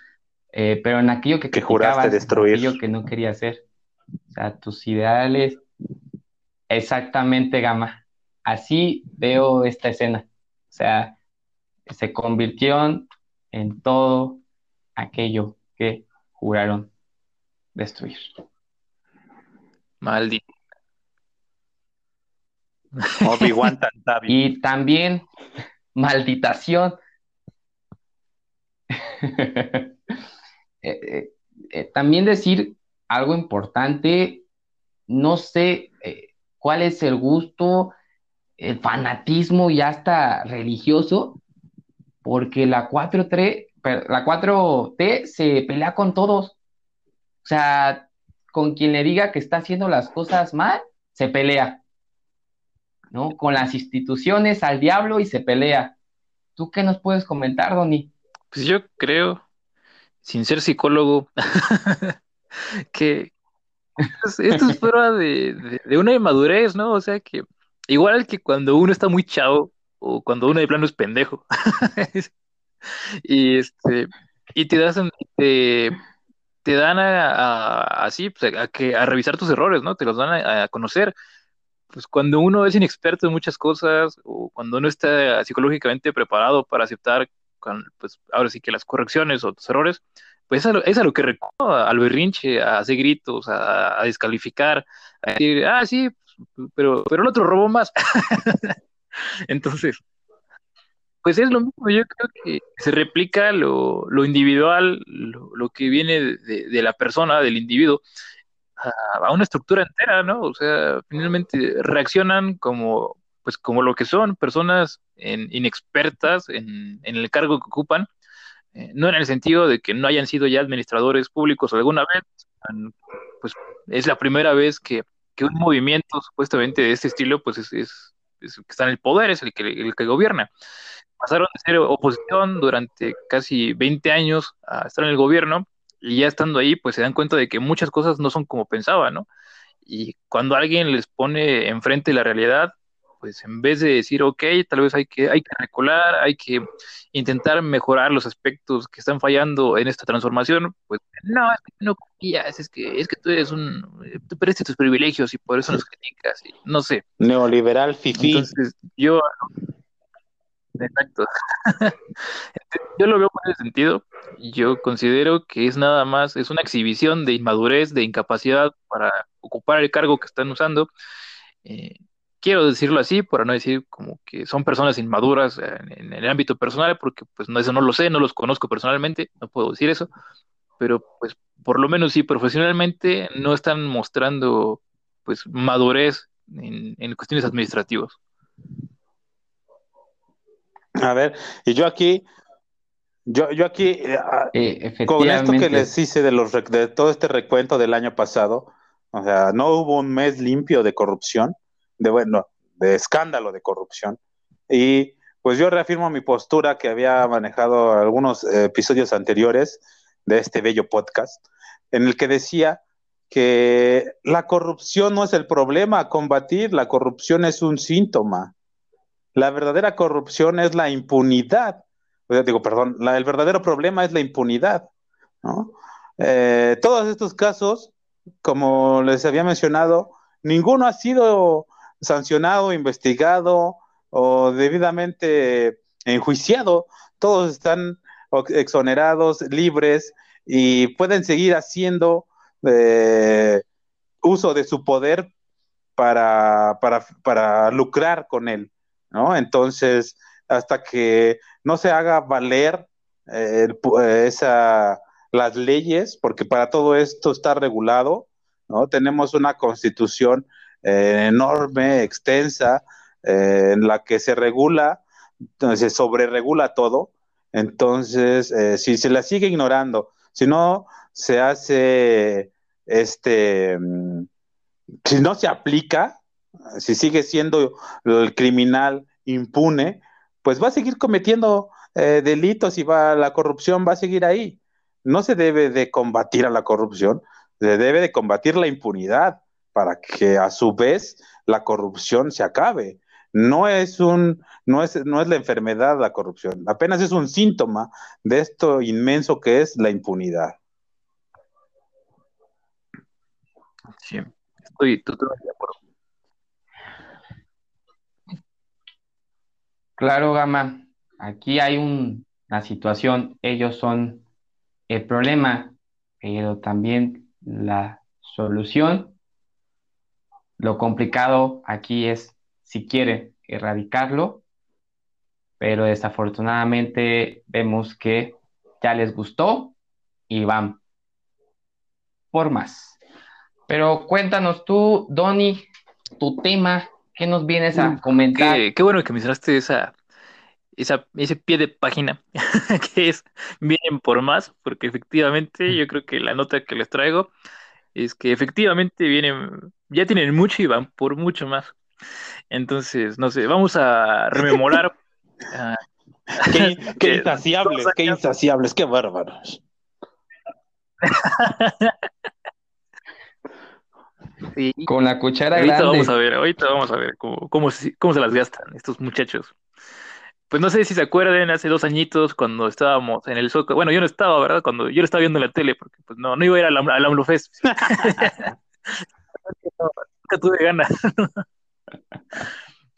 eh, pero en aquello que, que juraste destruir. Aquello que no quería hacer. O sea, tus ideales, exactamente, Gama. Así veo esta escena. O sea, se convirtieron en todo aquello que juraron destruir. Maldito. Obi-Wan [laughs] Y también, malditación. [laughs] Eh, eh, eh, también decir algo importante, no sé cuál es el gusto, el fanatismo y hasta religioso, porque la 4T, la 4T se pelea con todos. O sea, con quien le diga que está haciendo las cosas mal, se pelea. ¿No? Con las instituciones al diablo y se pelea. ¿Tú qué nos puedes comentar, Doni? Pues yo creo, sin ser psicólogo, [laughs] que esto es prueba de, una inmadurez, ¿no? O sea que igual que cuando uno está muy chavo o cuando uno de plano es pendejo. [laughs] y este y te das te, te dan a, así pues, a, que a revisar tus errores, ¿no? Te los dan a conocer pues cuando uno es inexperto en muchas cosas o cuando uno está psicológicamente preparado para aceptar, pues ahora sí que las correcciones o los errores, pues es a lo, que recuerda al berrinche, a hacer gritos, a, descalificar, a decir, ah, sí, pero, pero el otro robó más. [laughs] Entonces, pues es lo mismo, yo creo que se replica lo, individual, lo, que viene de, la persona, del individuo, a, una estructura entera, ¿no? O sea, finalmente reaccionan como, pues como lo que son, personas inexpertas en, el cargo que ocupan, eh, no en el sentido de que no hayan sido ya administradores públicos alguna vez, pues es la primera vez que, un movimiento supuestamente de este estilo, pues es, que está en el poder, es el que, el que gobierna. Pasaron de ser oposición durante casi 20 años a estar en el gobierno y ya estando ahí, pues se dan cuenta de que muchas cosas no son como pensaban, ¿no? Y cuando alguien les pone enfrente la realidad, pues en vez de decir, ok, tal vez hay que, hay que recular, hay que intentar mejorar los aspectos que están fallando en esta transformación, pues no, es que no confías, es que, es que tú eres un, tú perdiste tus privilegios y por eso nos criticas, y no sé. Neoliberal fifi. Entonces, yo, exacto. yo lo veo en ese sentido. Yo considero que es nada más, es una exhibición de inmadurez, de incapacidad para ocupar el cargo que están usando. Eh, quiero decirlo así, para no decir como que son personas inmaduras en, el ámbito personal, porque pues eso no lo sé, no los conozco personalmente, no puedo decir eso, pero pues por lo menos sí, profesionalmente no están mostrando pues madurez en, en cuestiones administrativas. A ver, y yo aquí, yo, yo aquí, eh, ah, Eh, con esto que les hice de, los, de todo este recuento del año pasado, o sea, no hubo un mes limpio de corrupción, de bueno, de escándalo de corrupción. Y pues yo reafirmo mi postura que había manejado algunos episodios anteriores de este bello podcast, en el que decía que la corrupción no es el problema a combatir, la corrupción es un síntoma. La verdadera corrupción es la impunidad. O sea, digo, perdón, la- el verdadero problema es la impunidad, ¿no? Eh, todos estos casos, como les había mencionado, ninguno ha sido sancionado, investigado o debidamente enjuiciado. Todos están exonerados, libres y pueden seguir haciendo eh, uso de su poder para, para, para lucrar con él, ¿no? Entonces, hasta que no se haga valer eh, eh, esa, las leyes, porque para todo esto está regulado, ¿no? Tenemos una constitución eh, enorme, extensa, en la que se regula, se sobreregula todo. Entonces, si se la sigue ignorando, si no se hace este, mm, si no se aplica, si sigue siendo el criminal impune, pues va a seguir cometiendo eh, delitos y va, la corrupción va a seguir ahí. No se debe de combatir a la corrupción, se debe de combatir la impunidad para que a su vez la corrupción se acabe. No es un, no es, no es la enfermedad la corrupción, apenas es un síntoma de esto inmenso que es la impunidad. Sí, estoy totalmente de acuerdo. Claro, Gama, aquí hay un- una situación, ellos son el problema, pero también la solución. Lo complicado aquí es si quieren erradicarlo, pero desafortunadamente vemos que ya les gustó y van por más. Pero cuéntanos tú, Donny, tu tema, ¿qué nos vienes a comentar? Qué, qué bueno que mencionaste esa, esa, ese pie de página [laughs] que es Vienen por más, porque efectivamente yo creo que la nota que les traigo es que efectivamente vienen, ya tienen mucho y van por mucho más. Entonces, no sé, vamos a rememorar. [laughs] ah, Qué, [laughs] qué insaciables, qué insaciables, qué bárbaros. Con la cuchara ahorita grande. vamos a ver, ahorita vamos a ver cómo, cómo, se- cómo se las gastan estos muchachos. Pues no sé si se acuerdan, hace dos añitos cuando estábamos en el Zócalo, bueno, yo no estaba, ¿verdad? Cuando yo lo estaba viendo en la tele, porque pues no, no iba a ir al, al AMLOFest. [laughs] [laughs] Nunca tuve ganas. [laughs]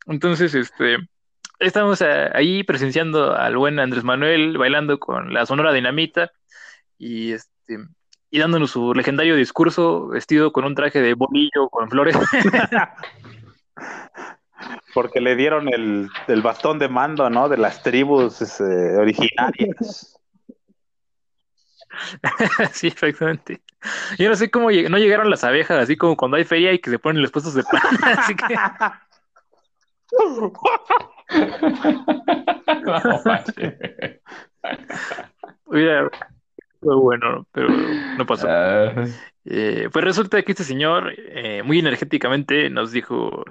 Entonces, este, estamos ahí presenciando al buen Andrés Manuel bailando con la Sonora Dinamita y este y dándonos su legendario discurso vestido con un traje de bolillo con flores. [laughs] Porque le dieron el, el bastón de mando, ¿no? De las tribus eh, originarias. [laughs] Sí, exactamente. Yo no sé cómo lleg- no llegaron las abejas, así como cuando hay feria y que se ponen los puestos de pan. [laughs] Así que No, manches. Fue bueno, pero no pasó. Ah, Eh, pues resulta que este señor, eh, muy energéticamente, nos dijo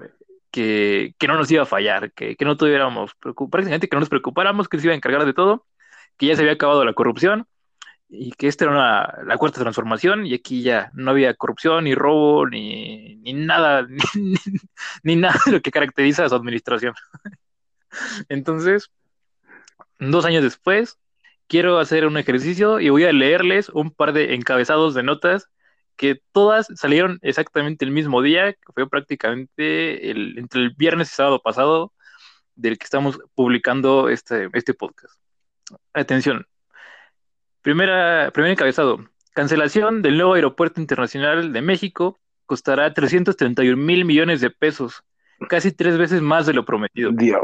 que, no nos iba a fallar, que, no tuviéramos, prácticamente que no nos preocupáramos, que se iba a encargar de todo, que ya se había acabado la corrupción y que esta era la cuarta transformación y aquí ya no había corrupción, ni robo, ni, nada, [laughs] ni, nada de lo que caracteriza a su administración. [laughs] Entonces, dos años después, quiero hacer un ejercicio y voy a leerles un par de encabezados de notas que todas salieron exactamente el mismo día, que fue prácticamente el, entre el viernes y sábado pasado del que estamos publicando este, este podcast. Atención. Primera, primer encabezado. Cancelación del nuevo aeropuerto internacional de México costará 331 mil millones de pesos, casi tres veces más de lo prometido. Dios.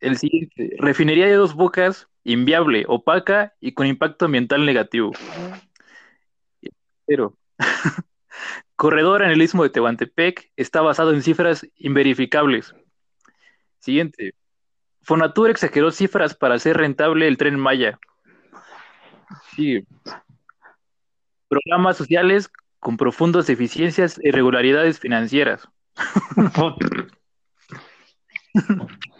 El siguiente. Refinería de dos bocas, inviable, opaca y con impacto ambiental negativo. Pero [laughs] corredor en el istmo de Tehuantepec está basado en cifras inverificables. Siguiente. Fonatur exageró cifras para hacer rentable el tren Maya. Sí. Programas sociales con profundas deficiencias e irregularidades financieras. [laughs]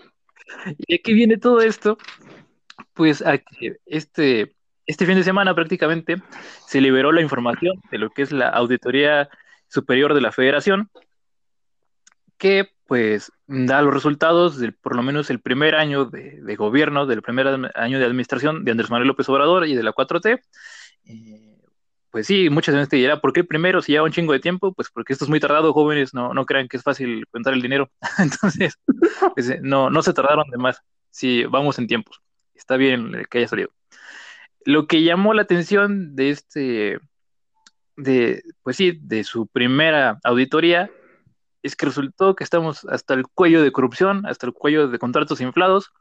y aquí viene todo esto, pues aquí, este este fin de semana prácticamente se liberó la información de lo que es la Auditoría Superior de la Federación, que pues da los resultados de por lo menos el primer año de, gobierno, del primer año de administración de Andrés Manuel López Obrador y de la 4T. Eh, pues sí, muchas veces te dirá, ¿por qué primero si lleva un chingo de tiempo? Pues porque esto es muy tardado, jóvenes, no, no crean que es fácil contar el dinero. [laughs] Entonces, [laughs] pues, eh, no, no se tardaron de más. Sí, vamos en tiempos. Está bien que haya salido. Lo que llamó la atención de este, de, pues sí, de su primera auditoría, es que resultó que estamos hasta el cuello de corrupción, hasta el cuello de contratos inflados,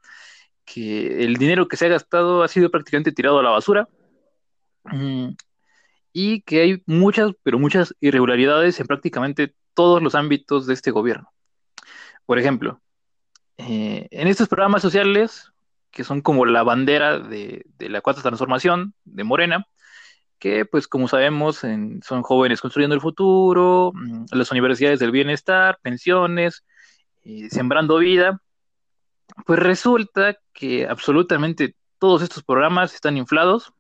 que el dinero que se ha gastado ha sido prácticamente tirado a la basura, mm, y que hay muchas, pero muchas irregularidades en prácticamente todos los ámbitos de este gobierno. Por ejemplo, eh, en estos programas sociales que son como la bandera de, la cuarta transformación de Morena, que pues como sabemos son jóvenes construyendo el futuro, mm, las universidades del bienestar, pensiones, sembrando vida, pues resulta que absolutamente todos estos programas están inflados,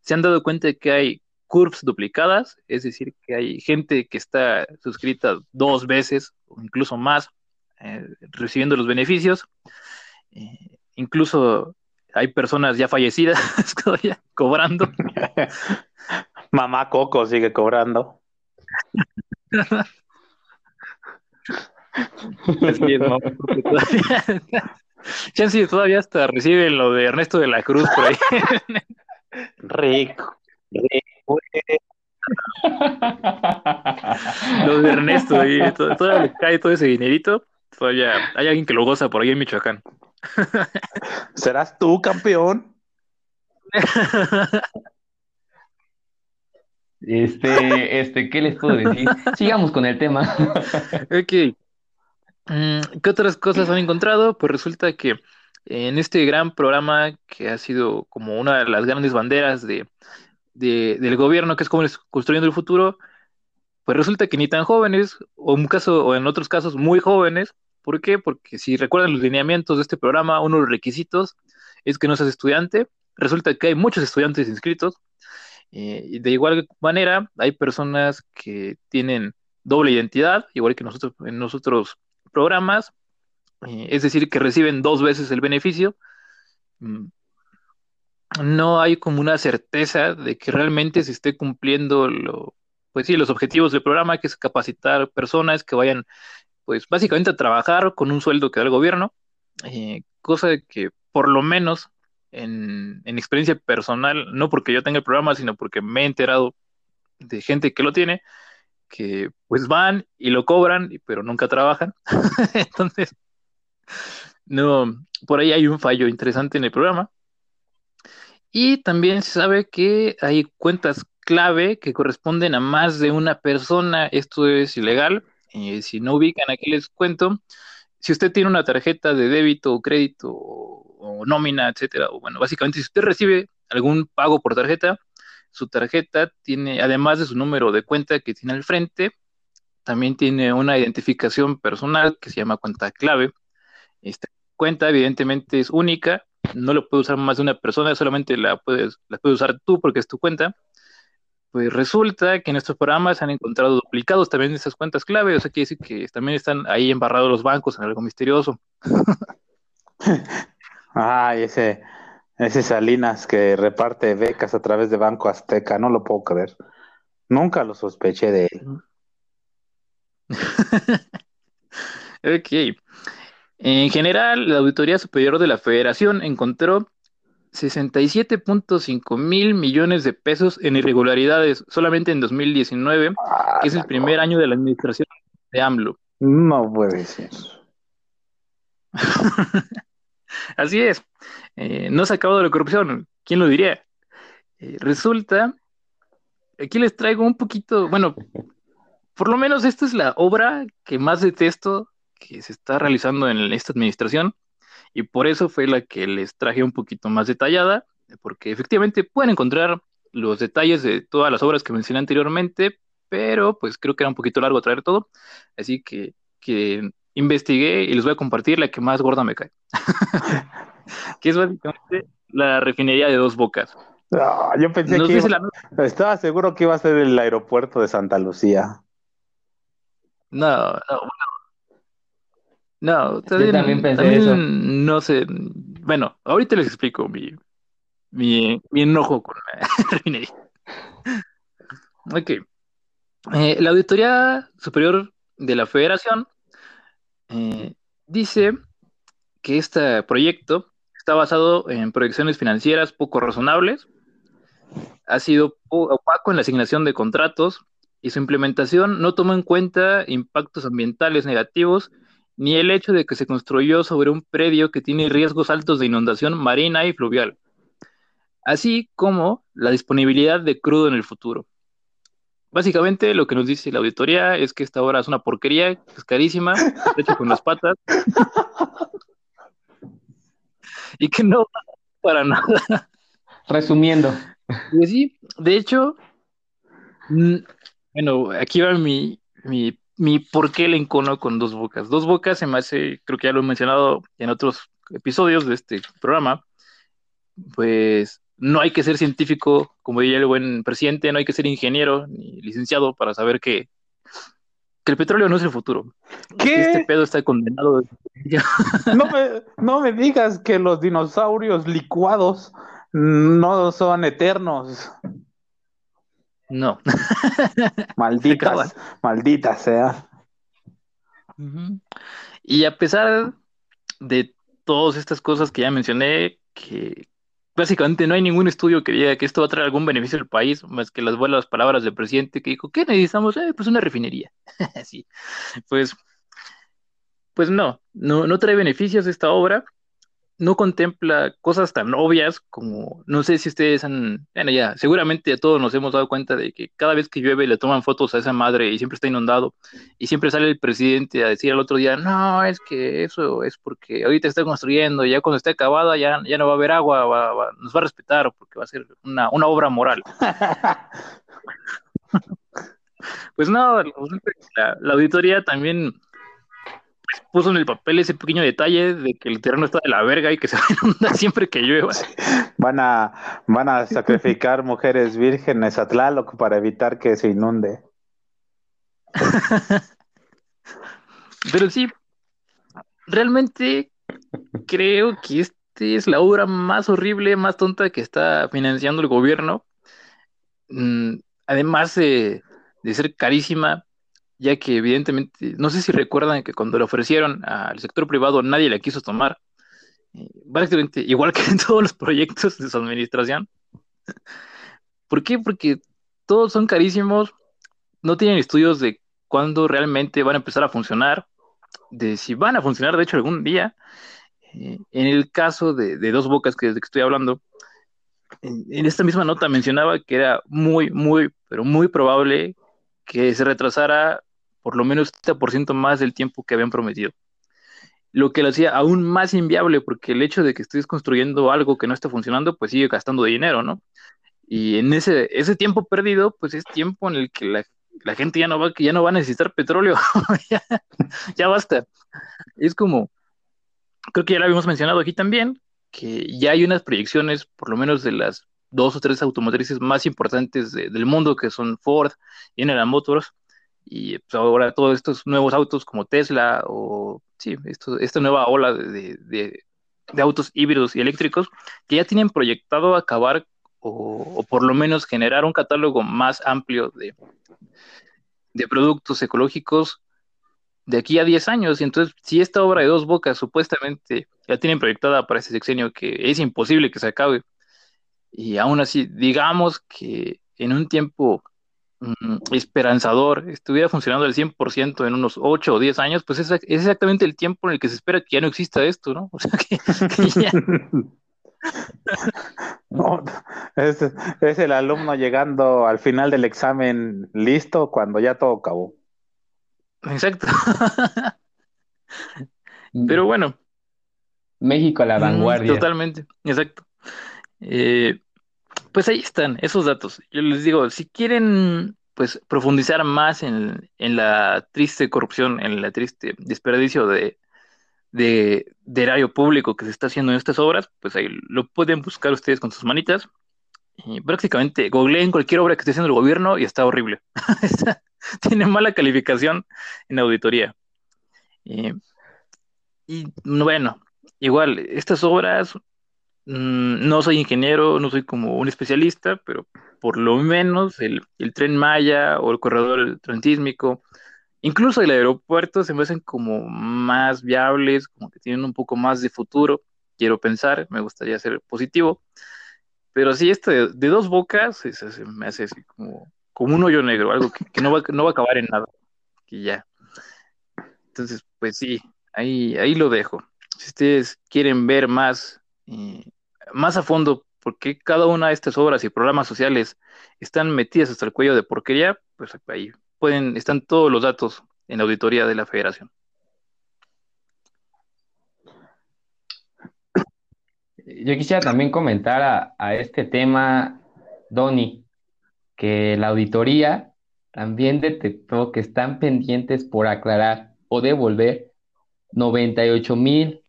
se han dado cuenta de que hay curves duplicadas, es decir, que hay gente que está suscrita dos veces o incluso más eh, recibiendo los beneficios. Eh, Incluso hay personas ya fallecidas [laughs] todavía cobrando. [laughs] Mamá Coco sigue cobrando. Así es, mamá, todavía, [laughs] todavía hasta reciben lo de Ernesto de la Cruz por ahí. Rico, rico. Lo de Ernesto, todavía le cae todo ese dinerito. Todavía hay alguien que lo goza por ahí en Michoacán. ¿Serás tú, campeón? Este, este, ¿qué les puedo decir? Sigamos con el tema. Ok. Mm, ¿Qué otras cosas han encontrado? Pues resulta que en este gran programa que ha sido como una de las grandes banderas de, del gobierno, que es como construyendo el futuro, pues resulta que ni tan jóvenes, o en otros casos muy jóvenes, ¿Por qué? Porque si recuerdan los lineamientos de este programa, uno de los requisitos es que no seas estudiante. Resulta que hay muchos estudiantes inscritos. Eh, de igual manera, hay personas que tienen doble identidad, igual que nosotros en nosotros programas, eh, es decir, que reciben dos veces el beneficio. Mm, no hay como una certeza de que realmente se esté cumpliendo lo, pues sí, los objetivos del programa, que es capacitar personas que vayan pues básicamente a trabajar con un sueldo que da el gobierno, eh, cosa que por lo menos en, experiencia personal, no porque yo tenga el programa, sino porque me he enterado de gente que lo tiene, que pues van y lo cobran, pero nunca trabajan. [laughs] Entonces, no, por ahí hay un fallo interesante en el programa. Y también se sabe que hay cuentas clave que corresponden a más de una persona. Esto es ilegal eh, si no ubican, aquí les cuento. Si usted tiene una tarjeta de débito o crédito o, nómina, etcétera, o bueno, básicamente si usted recibe algún pago por tarjeta, su tarjeta tiene, además de su número de cuenta que tiene al frente, también tiene una identificación personal que se llama cuenta clave. Esta cuenta evidentemente es única, no lo puede usar más de una persona, solamente la puedes, la puedes usar tú porque es tu cuenta. Pues resulta que en estos programas han encontrado duplicados también esas cuentas clave, o sea, quiere decir que también están ahí embarrados los bancos en algo misterioso. [laughs] Ay, ese, ese Salinas que reparte becas a través de Banco Azteca, no lo puedo creer. Nunca lo sospeché de él. [laughs] ok. En general, la Auditoría Superior de la Federación encontró 67.5 mil millones de pesos en irregularidades solamente en 2019, Ah, que es el primer año de la administración de AMLO. No puede ser. [laughs] Así es, eh, no se ha acabado la corrupción, ¿quién lo diría? Eh, resulta, aquí les traigo un poquito, bueno, por lo menos esta es la obra que más detesto que se está realizando en esta administración y por eso fue la que les traje un poquito más detallada, porque efectivamente pueden encontrar los detalles de todas las obras que mencioné anteriormente, pero pues creo que era un poquito largo traer todo, así que, que investigué y les voy a compartir la que más gorda me cae, [laughs] que es básicamente la refinería de dos bocas. Ah, yo pensé que iba- la... estaba seguro que iba a ser el aeropuerto de Santa Lucía. No, no, bueno. No, también pensé también eso. no sé. Bueno, ahorita les explico mi, mi, mi enojo con la [laughs] refinería. Ok. Eh, la Auditoría Superior de la Federación eh, dice que este proyecto está basado en proyecciones financieras poco razonables, ha sido opaco en la asignación de contratos y su implementación no toma en cuenta impactos ambientales negativos ni el hecho de que se construyó sobre un predio que tiene riesgos altos de inundación marina y fluvial, así como la disponibilidad de crudo en el futuro. Básicamente lo que nos dice la auditoría es que esta obra es una porquería, es carísima, hecha con las patas y que no va para nada. Resumiendo, Y sí, de hecho, mm, bueno, aquí va mi, mi, mi por qué le encono con dos bocas. Dos bocas se me hace, creo que ya lo he mencionado en otros episodios de este programa, pues no hay que ser científico, como diría el buen presidente, no hay que ser ingeniero ni licenciado para saber que, que el petróleo no es el futuro. Que este ¿Qué? pedo está condenado. [laughs] No me, no me digas que los dinosaurios licuados no son eternos. No. [laughs] Malditas, malditas sea. Ujú. Y a pesar de todas estas cosas que ya mencioné, que básicamente no hay ningún estudio que diga que esto va a traer algún beneficio al país, más que las buenas palabras del presidente que dijo, ¿qué necesitamos? Eh, pues una refinería. [laughs] Sí, pues, pues no, no, no trae beneficios esta obra, no contempla cosas tan obvias como, no sé si ustedes han, bueno, ya, seguramente todos nos hemos dado cuenta de que cada vez que llueve le toman fotos a esa madre y siempre está inundado y siempre sale el presidente a decir al otro día, no, es que eso es porque ahorita está construyendo y ya cuando esté acabada ya, ya no va a haber agua, va- va- nos va a respetar porque va a ser una, una obra moral. [laughs] Pues no, la, la auditoría también puso en el papel ese pequeño detalle de que el terreno está de la verga y que se va a inundar siempre que llueva. Van a, van a sacrificar mujeres vírgenes a Tlaloc para evitar que se inunde. [laughs] Pero sí, realmente creo que esta es la obra más horrible, más tonta que está financiando el gobierno. Mm, además de, de ser carísima, ya que evidentemente, no sé si recuerdan que cuando le ofrecieron al sector privado nadie la quiso tomar. Eh, básicamente, igual que [laughs] en todos los proyectos de su administración. ¿Por qué? Porque todos son carísimos, no tienen estudios de cuándo realmente van a empezar a funcionar, de si van a funcionar, de hecho, algún día. Eh, en el caso de, Dos Bocas, que desde que estoy hablando, en esta misma nota mencionaba que era muy, muy, pero muy probable que se retrasara por lo menos 70% más del tiempo que habían prometido. Lo que lo hacía aún más inviable, porque el hecho de que estés construyendo algo que no está funcionando, pues sigue gastando dinero, ¿no? Y en ese, ese tiempo perdido, pues es tiempo en el que la, la gente ya no va, ya no va a necesitar petróleo, [laughs] ya, ya basta. Es como, creo que ya lo habíamos mencionado aquí también, que ya hay unas proyecciones, por lo menos de las dos o tres automotrices más importantes del mundo, que son Ford y General Motors, y pues, ahora todos estos nuevos autos como Tesla o sí, esta nueva ola de, de, autos híbridos y eléctricos que ya tienen proyectado acabar o, por lo menos generar un catálogo más amplio de, de productos ecológicos de aquí a 10 años. Y entonces, si esta obra de dos bocas supuestamente ya tienen proyectada para ese sexenio que es imposible que se acabe, y aún así, digamos que en un tiempo esperanzador estuviera funcionando al 100% en unos 8 o 10 años, pues es, exactamente el tiempo en el que se espera que ya no exista esto, ¿no? [laughs] O sea, que, ya... [laughs] No, es, es, el alumno llegando al final del examen listo cuando ya todo acabó. Exacto. Pero bueno. México a la vanguardia. Totalmente, exacto. Eh, pues ahí están esos datos. Yo les digo, si quieren pues profundizar más en, la triste corrupción, en la triste desperdicio de, de, erario público que se está haciendo en estas obras, pues ahí lo pueden buscar ustedes con sus manitas. Y prácticamente googleen cualquier obra que esté haciendo el gobierno y está horrible. [laughs] tiene mala calificación en auditoría. y bueno, igual, estas obras no soy ingeniero, no soy como un especialista, pero por lo menos el, tren Maya o el corredor transísmico, incluso el aeropuerto se me hacen como más viables, como que tienen un poco más de futuro, quiero pensar, me gustaría ser positivo, pero sí, este de, dos bocas me hace así como, como un hoyo negro, algo que, no, va, no va a acabar en nada, ya. Entonces, pues sí, ahí, ahí lo dejo. Si ustedes quieren ver más eh, más a fondo por qué cada una de estas obras y programas sociales están metidas hasta el cuello de porquería, pues ahí pueden, están todos los datos en la auditoría de la federación. Yo quisiera también comentar a, este tema, Donny, que la auditoría también detectó que están pendientes por aclarar o devolver 98 mil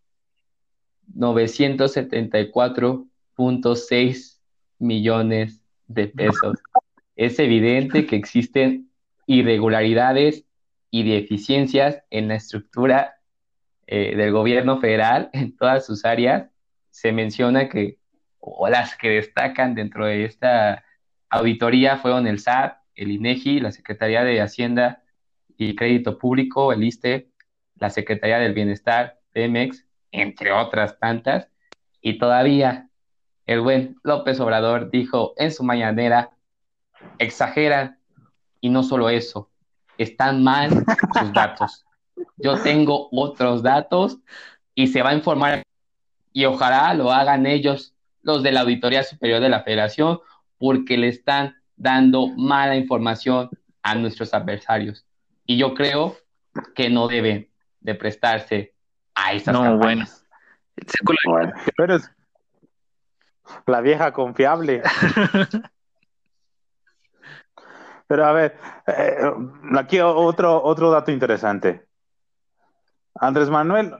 974.6 millones de pesos. Es evidente que existen irregularidades y deficiencias en la estructura eh, del gobierno federal en todas sus áreas. Se menciona que, o las que destacan dentro de esta auditoría fueron el SAT, el INEGI, la Secretaría de Hacienda y Crédito Público, el ISTE, la Secretaría del Bienestar, PEMEX, entre otras tantas, y todavía el buen López Obrador dijo en su mañanera, exageran, y no solo eso, están mal sus datos. Yo tengo otros datos y se va a informar, y ojalá lo hagan ellos, los de la Auditoría Superior de la Federación, porque le están dando mala información a nuestros adversarios. Y yo creo que no deben de prestarse no, bueno. Pero es la vieja confiable. [laughs] Pero a ver, eh, aquí otro, otro dato interesante. Andrés Manuel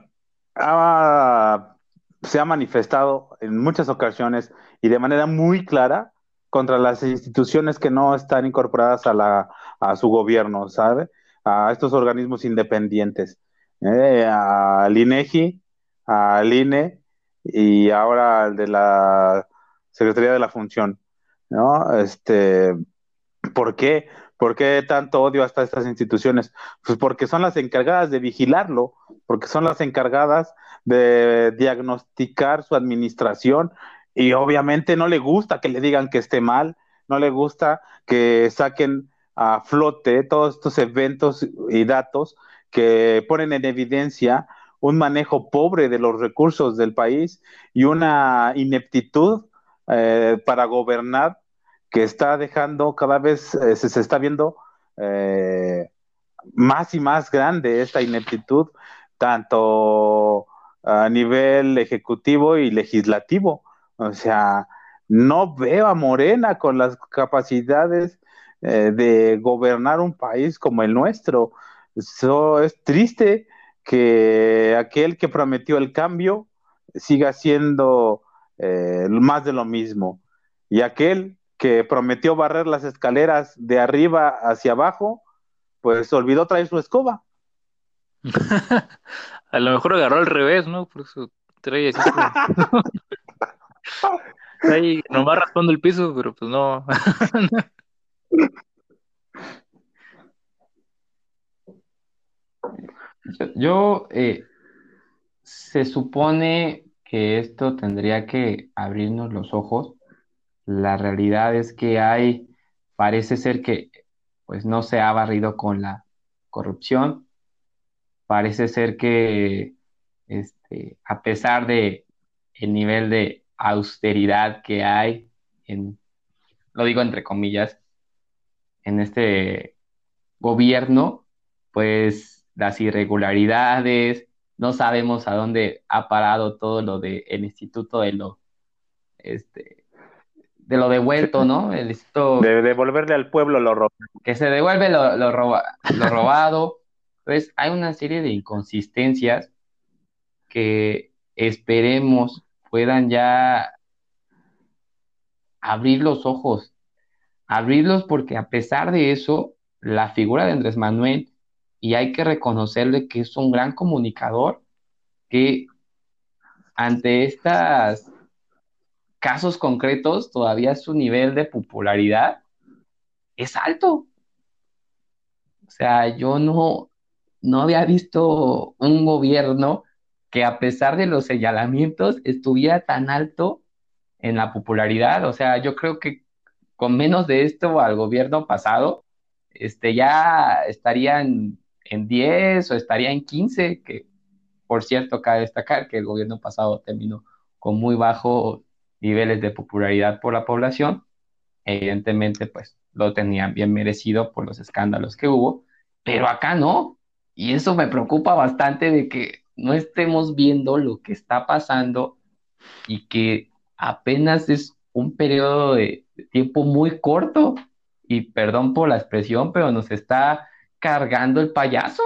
se ha manifestado en muchas ocasiones y de manera muy clara contra las instituciones que no están incorporadas a, la, a su gobierno, ¿sabe? A estos organismos independientes eh, al INEGI, al INE y ahora al de la Secretaría de la Función, ¿no? Este, ¿por qué? ¿Por qué tanto odio hasta estas instituciones? Pues porque son las encargadas de vigilarlo, porque son las encargadas de diagnosticar su administración y obviamente no le gusta que le digan que esté mal, no le gusta que saquen a flote todos estos eventos y datos que ponen en evidencia un manejo pobre de los recursos del país y una ineptitud eh, para gobernar que está dejando cada vez, eh, se, está viendo eh, más y más grande esta ineptitud, tanto a nivel ejecutivo y legislativo. O sea, no veo a Morena con las capacidades eh, de gobernar un país como el nuestro. Eso es triste que aquel que prometió el cambio siga siendo eh, más de lo mismo. Y aquel que prometió barrer las escaleras de arriba hacia abajo, pues olvidó traer su escoba. [laughs] A lo mejor agarró al revés, ¿no? Por eso trae así. Ahí [laughs] nomás raspando el piso, pero pues no. [laughs] Yo, eh, se supone que esto tendría que abrirnos los ojos. La realidad es que hay, parece ser que pues no se ha barrido con la corrupción. Parece ser que este, a pesar de el nivel de austeridad que hay en, lo digo entre comillas, en este gobierno, pues las irregularidades, no sabemos a dónde ha parado todo lo del Instituto de lo, este, de lo devuelto, ¿no? El instituto... De devolverle al pueblo lo robado. Que se devuelve lo, lo, lo robado. Pues hay una serie de inconsistencias que esperemos puedan ya abrir los ojos, abrirlos porque a pesar de eso, la figura de Andrés Manuel y hay que reconocerle que es un gran comunicador que ante estos casos concretos todavía su nivel de popularidad es alto. O sea, yo no, no había visto un gobierno que a pesar de los señalamientos estuviera tan alto en la popularidad. O sea, yo creo que con menos de esto al gobierno pasado, este, ya estarían en 10 o estaría en 15, que por cierto, cabe destacar que el gobierno pasado terminó con muy bajos niveles de popularidad por la población. Evidentemente, pues lo tenían bien merecido por los escándalos que hubo, pero acá no. Y eso me preocupa bastante de que no estemos viendo lo que está pasando y que apenas es un periodo de tiempo muy corto. Y perdón por la expresión, pero nos está cargando el payaso?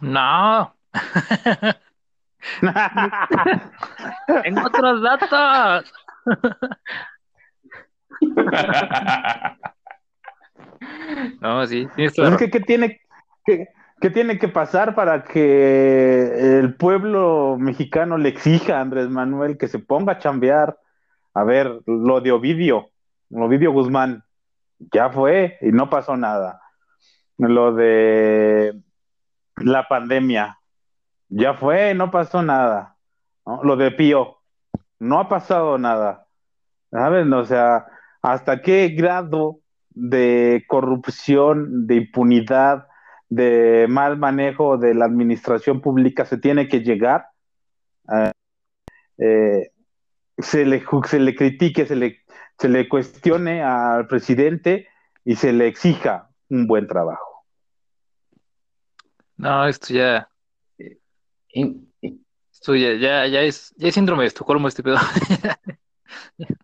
No. [laughs] en otros datos. [laughs] no, sí. Es que, ¿qué tiene, qué, qué tiene que pasar para que el pueblo mexicano le exija a Andrés Manuel que se ponga a chambear? A ver, lo de Ovidio, Ovidio Guzmán, ya fue y no pasó nada lo de la pandemia. Ya fue, no pasó nada. Lo de Pío, no ha pasado nada. ¿Saben? O sea, ¿hasta qué grado de corrupción, de impunidad, de mal manejo de la administración pública se tiene que llegar? Eh, se, le, se le critique, se le, se le cuestione al presidente y se le exija un buen trabajo. No, esto ya. Esto ya, ya, ya, es, ya es síndrome de Estocolmo este pedo. [laughs]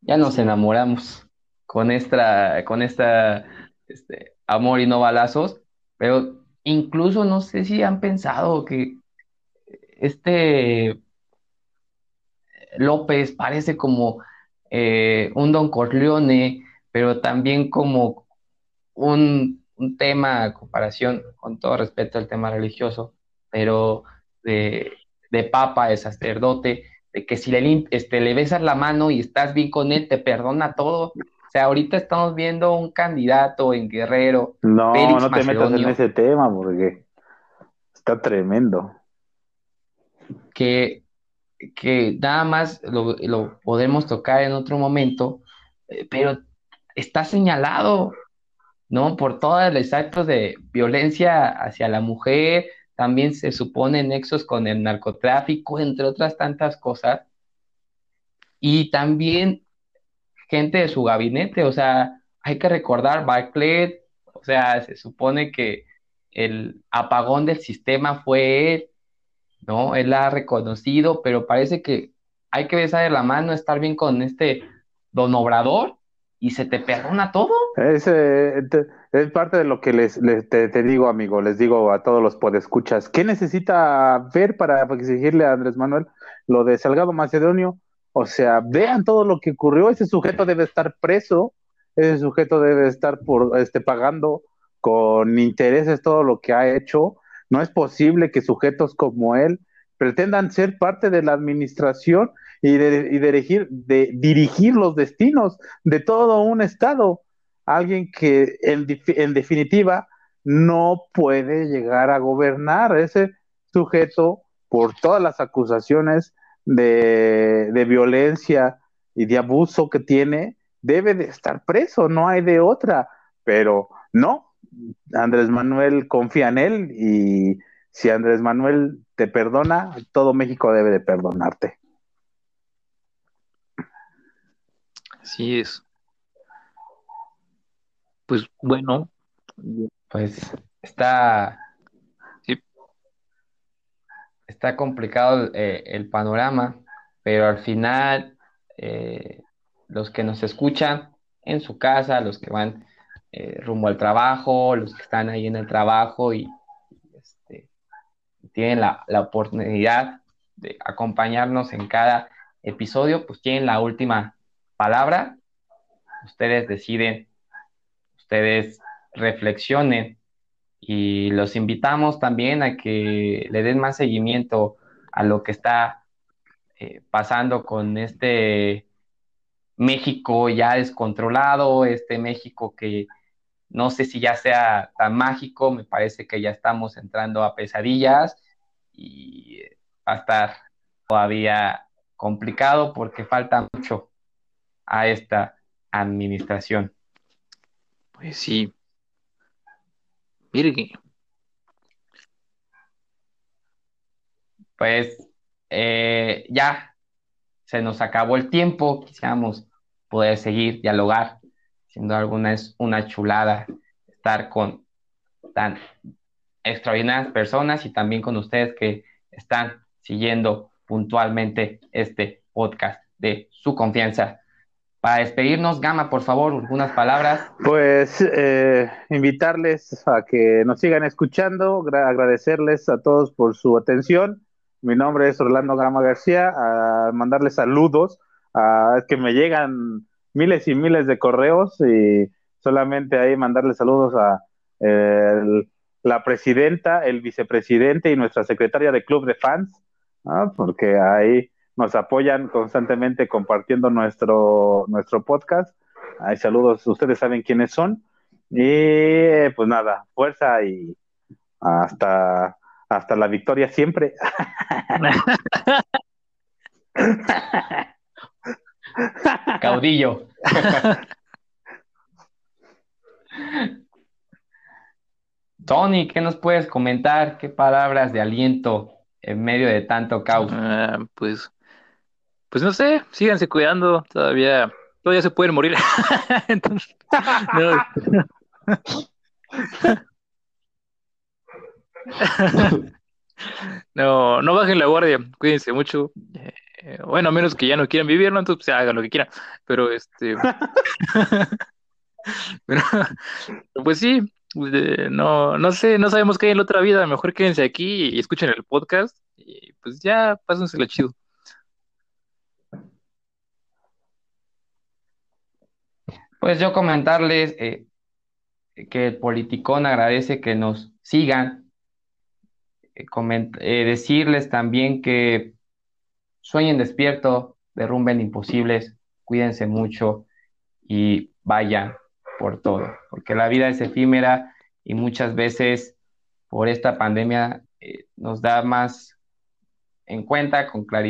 ya nos enamoramos con esta, con esta este, amor y no balazos, pero incluso no sé si han pensado que este López parece como eh, un Don Corleone, pero también como un un tema a comparación, con todo respeto al tema religioso, pero de, papa, de sacerdote, de que si le, este, le besas la mano y estás bien con él, te perdona todo. O sea, ahorita estamos viendo un candidato en Guerrero. No, no te metas en ese tema porque está tremendo. Que, que nada más lo, lo podemos tocar en otro momento, eh, pero está señalado ¿no? Por todos los actos de violencia hacia la mujer, también se supone nexos con el narcotráfico, entre otras tantas cosas. Y también gente de su gabinete, o sea, hay que recordar Barclay, o sea, se supone que el apagón del sistema fue él, ¿no? Él ha reconocido, pero parece que hay que besar la mano, estar bien con este don Obrador, y se te perdona todo. Es, eh, es parte de lo que les, te, digo, amigo, les digo a todos los podescuchas. ¿Qué necesita ver para exigirle a Andrés Manuel lo de Salgado Macedonio? O sea, vean todo lo que ocurrió. Ese sujeto debe estar preso, ese sujeto debe estar por, este, pagando con intereses todo lo que ha hecho. No es posible que sujetos como él pretendan ser parte de la administración y, de, dirigir, de dirigir los destinos de todo un Estado. Alguien que en, en definitiva no puede llegar a gobernar. Ese sujeto, por todas las acusaciones de, de, violencia y de abuso que tiene, debe de estar preso, no hay de otra. Pero no, Andrés Manuel confía en él y si Andrés Manuel te perdona, todo México debe de perdonarte. Así es. Pues bueno. Pues está. Está complicado eh, el panorama, pero al final eh, los que nos escuchan en su casa, los que van eh, rumbo al trabajo, los que están ahí en el trabajo y este, tienen la, la oportunidad de acompañarnos en cada episodio, pues tienen la última palabra, ustedes deciden, ustedes reflexionen y los invitamos también a que le den más seguimiento a lo que está eh, pasando con este México ya descontrolado, este México que no sé si ya sea tan mágico, me parece que ya estamos entrando a pesadillas y va a estar todavía complicado porque falta mucho a esta administración. Pues sí. Virgue. Pues eh, ya se nos acabó el tiempo, quisiéramos poder seguir, dialogar, siendo alguna es una chulada estar con tan extraordinarias personas y también con ustedes que están siguiendo puntualmente este podcast de su confianza para despedirnos, Gama, por favor, algunas palabras. Pues eh, invitarles a que nos sigan escuchando, agradecerles a todos por su atención. Mi nombre es Orlando Gama García, a mandarles saludos, a que me llegan miles y miles de correos y solamente ahí mandarles saludos a la presidenta, el vicepresidente y nuestra secretaria de club de fans, porque ahí nos apoyan constantemente compartiendo nuestro, nuestro podcast. Hay saludos, ustedes saben quiénes son. Y pues nada, fuerza y hasta, hasta la victoria siempre. [laughs] Caudillo. Tony, ¿qué nos puedes comentar? ¿Qué palabras de aliento en medio de tanto caos? Ah, pues pues no sé, síganse cuidando, todavía, todavía se pueden morir. [laughs] [laughs] no. no, bajen la guardia, cuídense mucho. Eh, bueno, a menos que ya no quieran vivir, ¿no? Entonces pues, hagan lo que quieran. Pero este. [laughs] pues sí, no, no sé, no sabemos qué hay en la otra vida. Mejor quédense aquí y escuchen el podcast. Y pues ya, pásensela chido. Pues yo comentarles eh, que el Politicón agradece que nos sigan, eh, eh, decirles también que sueñen despierto, derrumben imposibles, cuídense mucho y vayan por todo, porque la vida es efímera y muchas veces por esta pandemia nos da más en cuenta con claridad